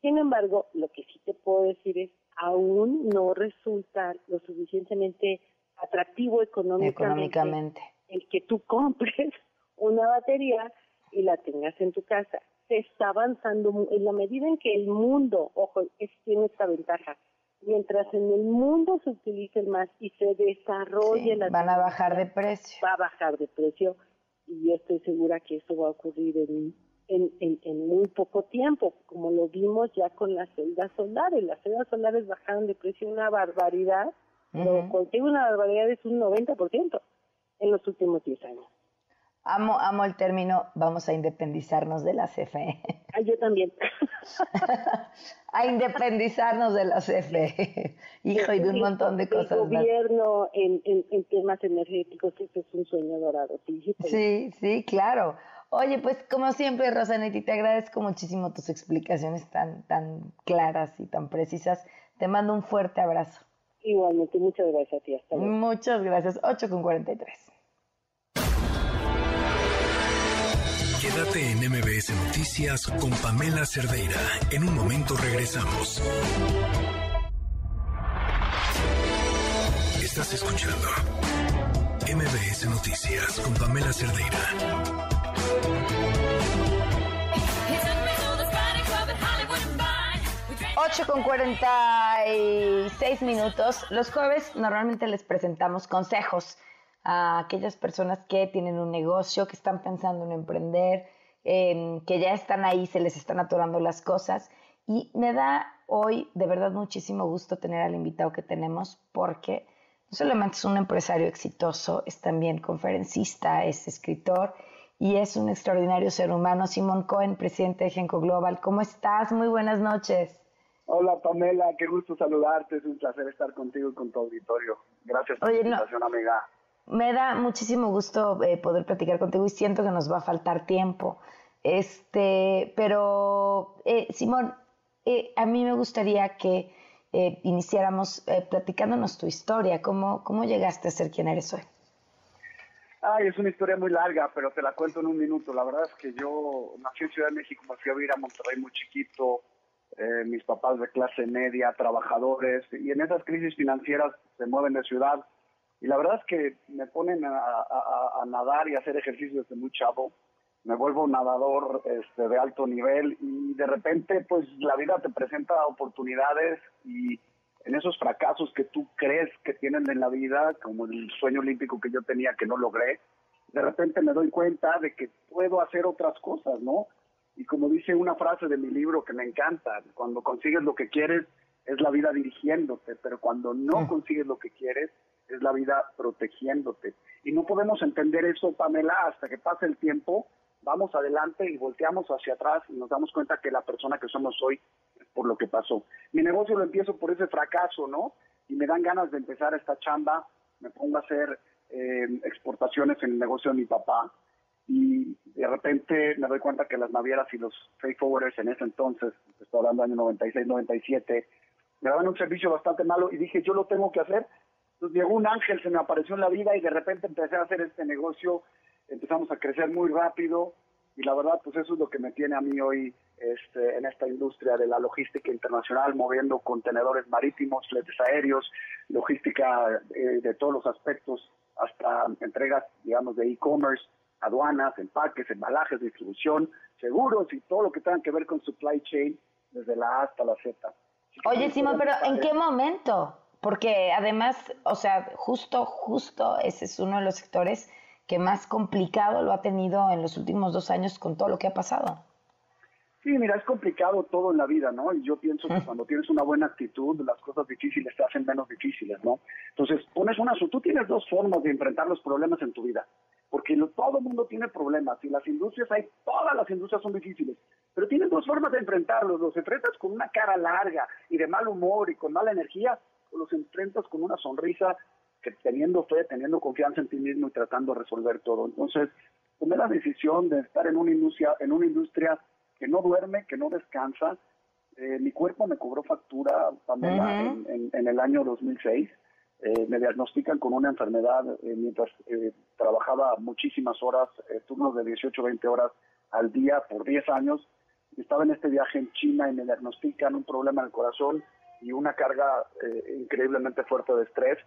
Sin embargo, lo que sí te puedo decir es, aún no resulta lo suficientemente atractivo económicamente. el que tú compres una batería y la tengas en tu casa. Se está avanzando en la medida en que el mundo, ojo, es, tiene esta ventaja, mientras en el mundo se utilicen más y se desarrolle la van a bajar de precio. Va a bajar de precio y yo estoy segura que eso va a ocurrir en, en, en, muy poco tiempo, como lo vimos ya con las celdas solares. Las celdas solares bajaron de precio una barbaridad, lo contigo una barbaridad es un 90% en los últimos 10 años. Amo, amo el término, vamos a independizarnos de la CFE. Ah, yo también. a independizarnos de la CFE. Hijo, y de un montón de cosas. El gobierno en, en, temas energéticos, eso es un sueño dorado. Sí, sí, sí, claro. Oye, pues como siempre, Rosanetti, te agradezco muchísimo tus explicaciones tan, tan claras y tan precisas. Te mando un fuerte abrazo. Igualmente, muchas gracias a ti. Hasta luego. Muchas gracias. 8 con 43. Quédate en MBS Noticias con Pamela Cerdeira. En un momento regresamos. Estás escuchando MBS Noticias con Pamela Cerdeira. 8 con 46 minutos. Los jueves normalmente les presentamos consejos a aquellas personas que tienen un negocio, que están pensando en emprender, que ya están ahí, se les están atorando las cosas. Y me da hoy de verdad muchísimo gusto tener al invitado que tenemos porque no solamente es un empresario exitoso, es también conferencista, es escritor y es un extraordinario ser humano. Simón Cohen, presidente de Genco Global. ¿Cómo estás? Muy buenas noches. Hola Pamela, qué gusto saludarte, es un placer estar contigo y con tu auditorio. Gracias por la invitación, amiga. Me da muchísimo gusto eh, poder platicar contigo y siento que nos va a faltar tiempo. Este, pero eh, Simón, eh, a mí me gustaría que iniciáramos platicándonos tu historia, cómo, cómo llegaste a ser quien eres hoy. Ay, es una historia muy larga, pero te la cuento en un minuto. La verdad es que yo nací en Ciudad de México, me fui a vivir a Monterrey muy chiquito, eh, mis papás de clase media, trabajadores, y en esas crisis financieras se mueven de ciudad. Y la verdad es que me ponen a, nadar y a hacer ejercicio desde muy chavo. Me vuelvo nadador este, de alto nivel y de repente pues la vida te presenta oportunidades y en esos fracasos que tú crees que tienen en la vida, como el sueño olímpico que yo tenía que no logré, de repente me doy cuenta de que puedo hacer otras cosas, ¿no? Y como dice una frase de mi libro que me encanta, cuando consigues lo que quieres es la vida dirigiéndote, pero cuando no mm. consigues lo que quieres es la vida protegiéndote. Y no podemos entender eso, Pamela, hasta que pase el tiempo, vamos adelante y volteamos hacia atrás y nos damos cuenta que la persona que somos hoy es por lo que pasó. Mi negocio lo empiezo por ese fracaso, ¿no? Y me dan ganas de empezar esta chamba, me pongo a hacer eh, exportaciones en el negocio de mi papá y de repente me doy cuenta que las navieras y los freight forwarders en ese entonces, estoy hablando año 96, 97, me daban un servicio bastante malo y dije, yo lo tengo que hacer. Entonces llegó un ángel, se me apareció en la vida y de repente empecé a hacer este negocio, empezamos a crecer muy rápido y la verdad pues eso es lo que me tiene a mí hoy este, en esta industria de la logística internacional, moviendo contenedores marítimos, fletes aéreos, logística eh, de todos los aspectos, hasta entregas, digamos, de e-commerce aduanas, empaques, embalajes, distribución, seguros y todo lo que tenga que ver con supply chain desde la A hasta la Z. Oye, Simón, pero ¿en qué momento? Porque además, o sea, justo, justo ese es uno de los sectores que más complicado lo ha tenido en los últimos dos años con todo lo que ha pasado. Sí, mira, es complicado todo en la vida, ¿no? Y yo pienso que cuando tienes una buena actitud, las cosas difíciles te hacen menos difíciles, ¿no? Entonces, pones una... Tú tienes dos formas de enfrentar los problemas en tu vida porque todo el mundo tiene problemas y las industrias hay, todas las industrias son difíciles, pero tienes dos formas de enfrentarlos, los enfrentas con una cara larga y de mal humor y con mala energía, los enfrentas con una sonrisa que teniendo fe, teniendo confianza en ti mismo y tratando de resolver todo. Entonces, tomé la decisión de estar en una industria, en una industria que no duerme, que no descansa. Eh, mi cuerpo me cobró factura, Pamela, en, en el año 2006 eh, me diagnostican con una enfermedad eh, mientras eh, trabajaba muchísimas horas, turnos de 18, 20 horas al día por 10 años. Estaba en este viaje en China y me diagnostican un problema en el corazón y una carga increíblemente fuerte de estrés.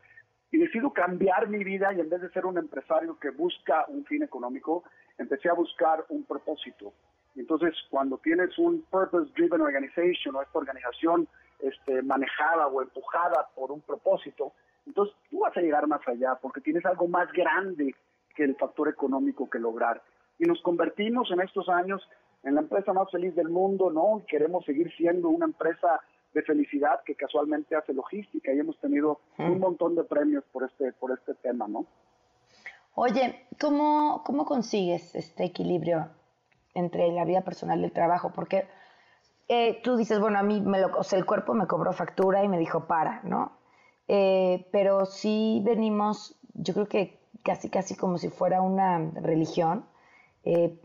Y decido cambiar mi vida y en vez de ser un empresario que busca un fin económico, empecé a buscar un propósito. Entonces, cuando tienes un purpose-driven organization o esta organización este, manejada o empujada por un propósito, entonces tú vas a llegar más allá porque tienes algo más grande que el factor económico que lograr. Y nos convertimos en estos años en la empresa más feliz del mundo, ¿no? Y queremos seguir siendo una empresa de felicidad que casualmente hace logística y hemos tenido un montón de premios por este, por este tema, ¿no? Oye, ¿cómo, ¿cómo consigues este equilibrio entre la vida personal y el trabajo? Porque eh, tú dices, bueno, a mí me lo, o sea, el cuerpo me cobró factura y me dijo para, ¿no? Eh, pero sí venimos, yo creo que casi, casi como si fuera una religión, eh,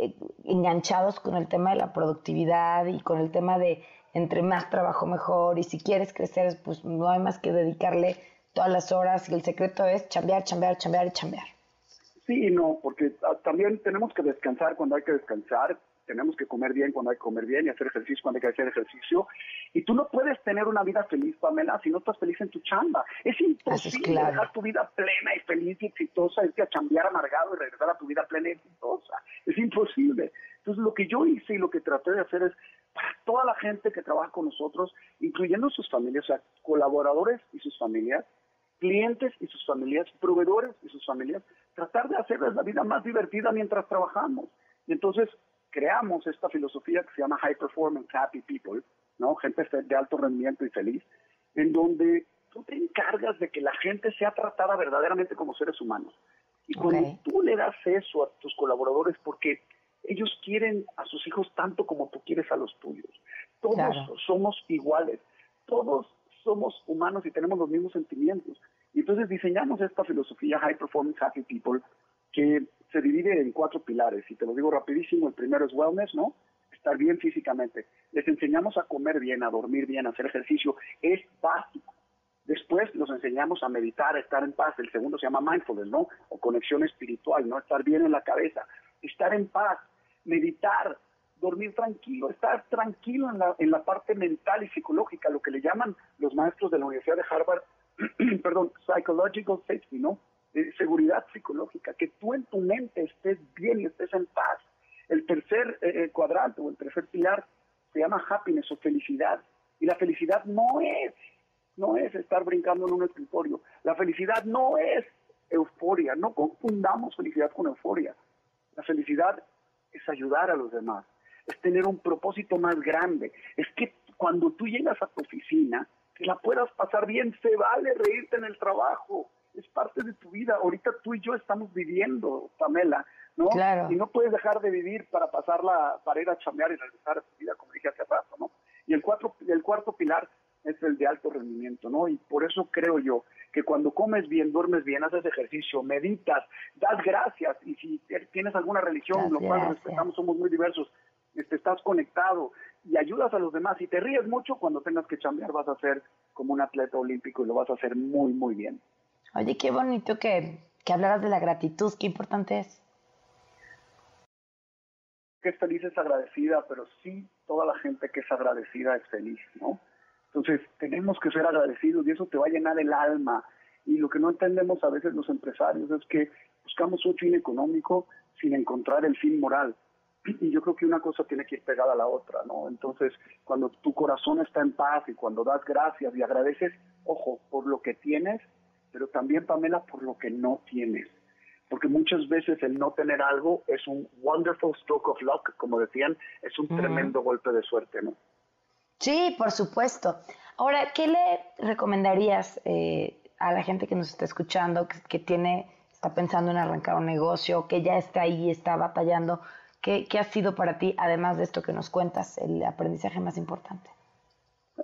eh, enganchados con el tema de la productividad y con el tema de entre más trabajo mejor y si quieres crecer, pues no hay más que dedicarle todas las horas y el secreto es chambear, chambear, chambear y chambear. Sí y no, porque también tenemos que descansar cuando hay que descansar, tenemos que comer bien cuando hay que comer bien y hacer ejercicio cuando hay que hacer ejercicio. Y tú no puedes tener una vida feliz, Pamela, si no estás feliz en tu chamba. Es imposible dejar tu vida plena y feliz y exitosa, irte a chambear amargado y regresar a tu vida plena y exitosa. Es imposible. Entonces, lo que yo hice y lo que traté de hacer es para toda la gente que trabaja con nosotros, incluyendo sus familias, o sea, colaboradores y sus familias, clientes y sus familias, proveedores y sus familias, tratar de hacerles la vida más divertida mientras trabajamos. Y entonces creamos esta filosofía que se llama High Performance Happy People, ¿no? Gente de alto rendimiento y feliz, en donde tú te encargas de que la gente sea tratada verdaderamente como seres humanos. Y cuando tú le das eso a tus colaboradores, porque ellos quieren a sus hijos tanto como tú quieres a los tuyos. Todos somos iguales, todos somos humanos y tenemos los mismos sentimientos. Y entonces diseñamos esta filosofía High Performance Happy People que se divide en cuatro pilares. Y te lo digo rapidísimo, el primero es wellness, ¿no? Estar bien físicamente. Les enseñamos a comer bien, a dormir bien, a hacer ejercicio. Es básico. Después los enseñamos a meditar, a estar en paz. El segundo se llama mindfulness, ¿no? O conexión espiritual, ¿no? Estar bien en la cabeza. Estar en paz, meditar, dormir tranquilo, estar tranquilo en la, en la parte mental y psicológica, lo que le llaman los maestros de la Universidad de Harvard, perdón, psychological safety, ¿no? seguridad psicológica, que tú en tu mente estés bien y estés en paz. El tercer eh, eh, cuadrante o el tercer pilar se llama happiness o felicidad. Y la felicidad no es, no es estar brincando en un escritorio. La felicidad no es euforia. No confundamos felicidad con euforia. La felicidad es ayudar a los demás, es tener un propósito más grande. Es que cuando tú llegas a tu oficina, que la puedas pasar bien, se vale reírte en el trabajo es parte de tu vida. Ahorita tú y yo estamos viviendo, Pamela, ¿no? Y no puedes dejar de vivir para pasarla, para ir a chambear y regresar a tu vida, como dije hace rato, ¿no? Y el, cuatro, el cuarto pilar es el de alto rendimiento, ¿no? Y por eso creo yo que cuando comes bien, duermes bien, haces ejercicio, meditas, das gracias, y si tienes alguna religión, lo cual respetamos, somos muy diversos, este, estás conectado y ayudas a los demás y te ríes mucho, cuando tengas que chambear vas a ser como un atleta olímpico y lo vas a hacer muy, muy bien. Oye, qué bonito que, que hablaras de la gratitud, qué importante es. Que es feliz es agradecida, pero sí toda la gente que es agradecida es feliz, ¿no? Entonces tenemos que ser agradecidos y eso te va a llenar el alma. Y lo que no entendemos a veces los empresarios es que buscamos un fin económico sin encontrar el fin moral. Y yo creo que una cosa tiene que ir pegada a la otra, ¿no? Entonces, cuando tu corazón está en paz y cuando das gracias y agradeces, ojo, por lo que tienes, pero también, Pamela, por lo que no tienes. Porque muchas veces el no tener algo es un wonderful stroke of luck, como decían, es un tremendo golpe de suerte, ¿no? Sí, por supuesto. Ahora, ¿qué le recomendarías eh, a la gente que nos está escuchando, que, tiene, está pensando en arrancar un negocio, que ya está ahí, está batallando? ¿Qué, ¿Qué ha sido para ti, además de esto que nos cuentas, el aprendizaje más importante?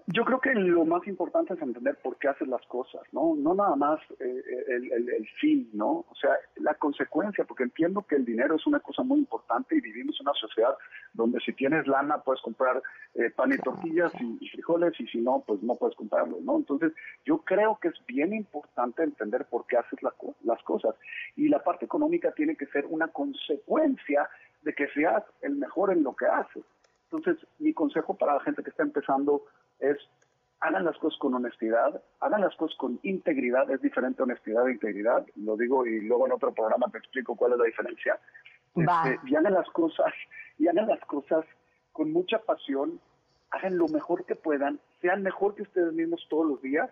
Yo creo que lo más importante es entender por qué haces las cosas, ¿no? No nada más eh, el, el, fin, ¿no? O sea, la consecuencia, porque entiendo que el dinero es una cosa muy importante y vivimos en una sociedad donde si tienes lana puedes comprar eh, pan y tortillas y, frijoles y si no, pues no puedes comprarlo, ¿no? Entonces, yo creo que es bien importante entender por qué haces las cosas y la parte económica tiene que ser una consecuencia de que seas el mejor en lo que haces. Entonces, mi consejo para la gente que está empezando es hagan las cosas con honestidad, hagan las cosas con integridad, es diferente honestidad e integridad, lo digo y luego en otro programa te explico cuál es la diferencia. Este, y hagan las cosas, y hagan las cosas con mucha pasión, hagan lo mejor que puedan, sean mejor que ustedes mismos todos los días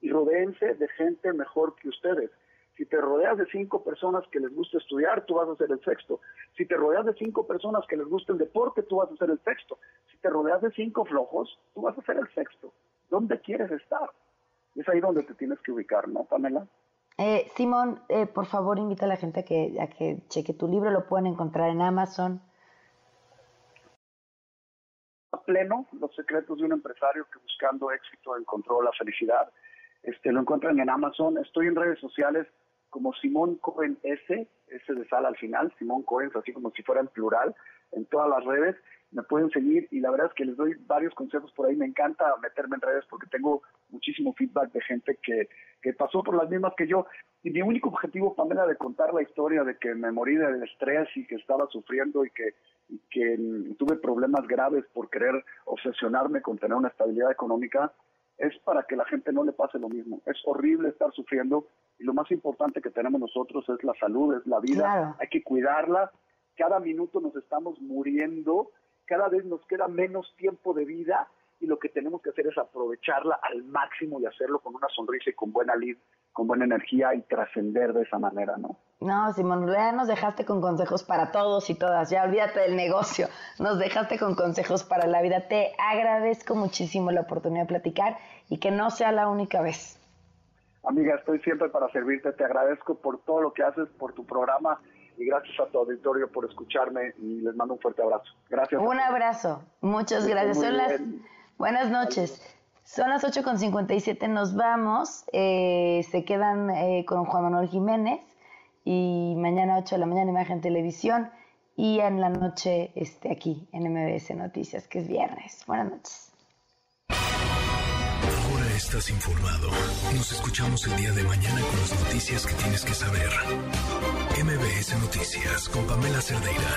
y rodeense de gente mejor que ustedes. Si te rodeas de cinco personas que les gusta estudiar, tú vas a ser el sexto. Si te rodeas de cinco personas que les gusta el deporte, tú vas a ser el sexto. Si te rodeas de cinco flojos, tú vas a ser el sexto. ¿Dónde quieres estar? Es ahí donde te tienes que ubicar, ¿no, Pamela? Eh, Simón, eh, por favor, invita a la gente a que, a que cheque tu libro. Lo pueden encontrar en Amazon. A pleno, los secretos de un empresario que buscando éxito encontró la felicidad. Este, lo encuentran en Amazon. Estoy en redes sociales como Simón Cohen S, S de sal al final, Simón Cohen, así como si fuera en plural, en todas las redes. me pueden seguir y la verdad es que les doy varios consejos por ahí. Me encanta meterme en redes porque tengo muchísimo feedback de gente que, que pasó por las mismas que yo. Y mi único objetivo, Pamela, de contar la historia de que me morí del estrés y que estaba sufriendo y que, y que mm, tuve problemas graves por querer obsesionarme con tener una estabilidad económica, es para que la gente no le pase lo mismo. Es horrible estar sufriendo y lo más importante que tenemos nosotros es la salud, es la vida. Hay que cuidarla. Cada minuto nos estamos muriendo cada vez nos queda menos tiempo de vida y lo que tenemos que hacer es aprovecharla al máximo y hacerlo con una sonrisa y con buena lid, con buena energía y trascender de esa manera, ¿no? No, Simón, ya nos dejaste con consejos para todos y todas, ya olvídate del negocio, nos dejaste con consejos para la vida. Te agradezco muchísimo la oportunidad de platicar y que no sea la única vez. Amiga, estoy siempre para servirte, te agradezco por todo lo que haces, por tu programa y gracias a tu auditorio por escucharme y les mando un fuerte abrazo. Gracias. Un abrazo, muchas gracias. Son las buenas noches. Son las 8.57, nos vamos. Eh, se quedan eh, con Juan Manuel Jiménez y mañana 8 de la mañana Imagen Televisión y en la noche este, aquí en MBS Noticias, que es viernes. Buenas noches. Ahora estás informado. Nos escuchamos el día de mañana con las noticias que tienes que saber. MBS Noticias con Pamela Cerdeira.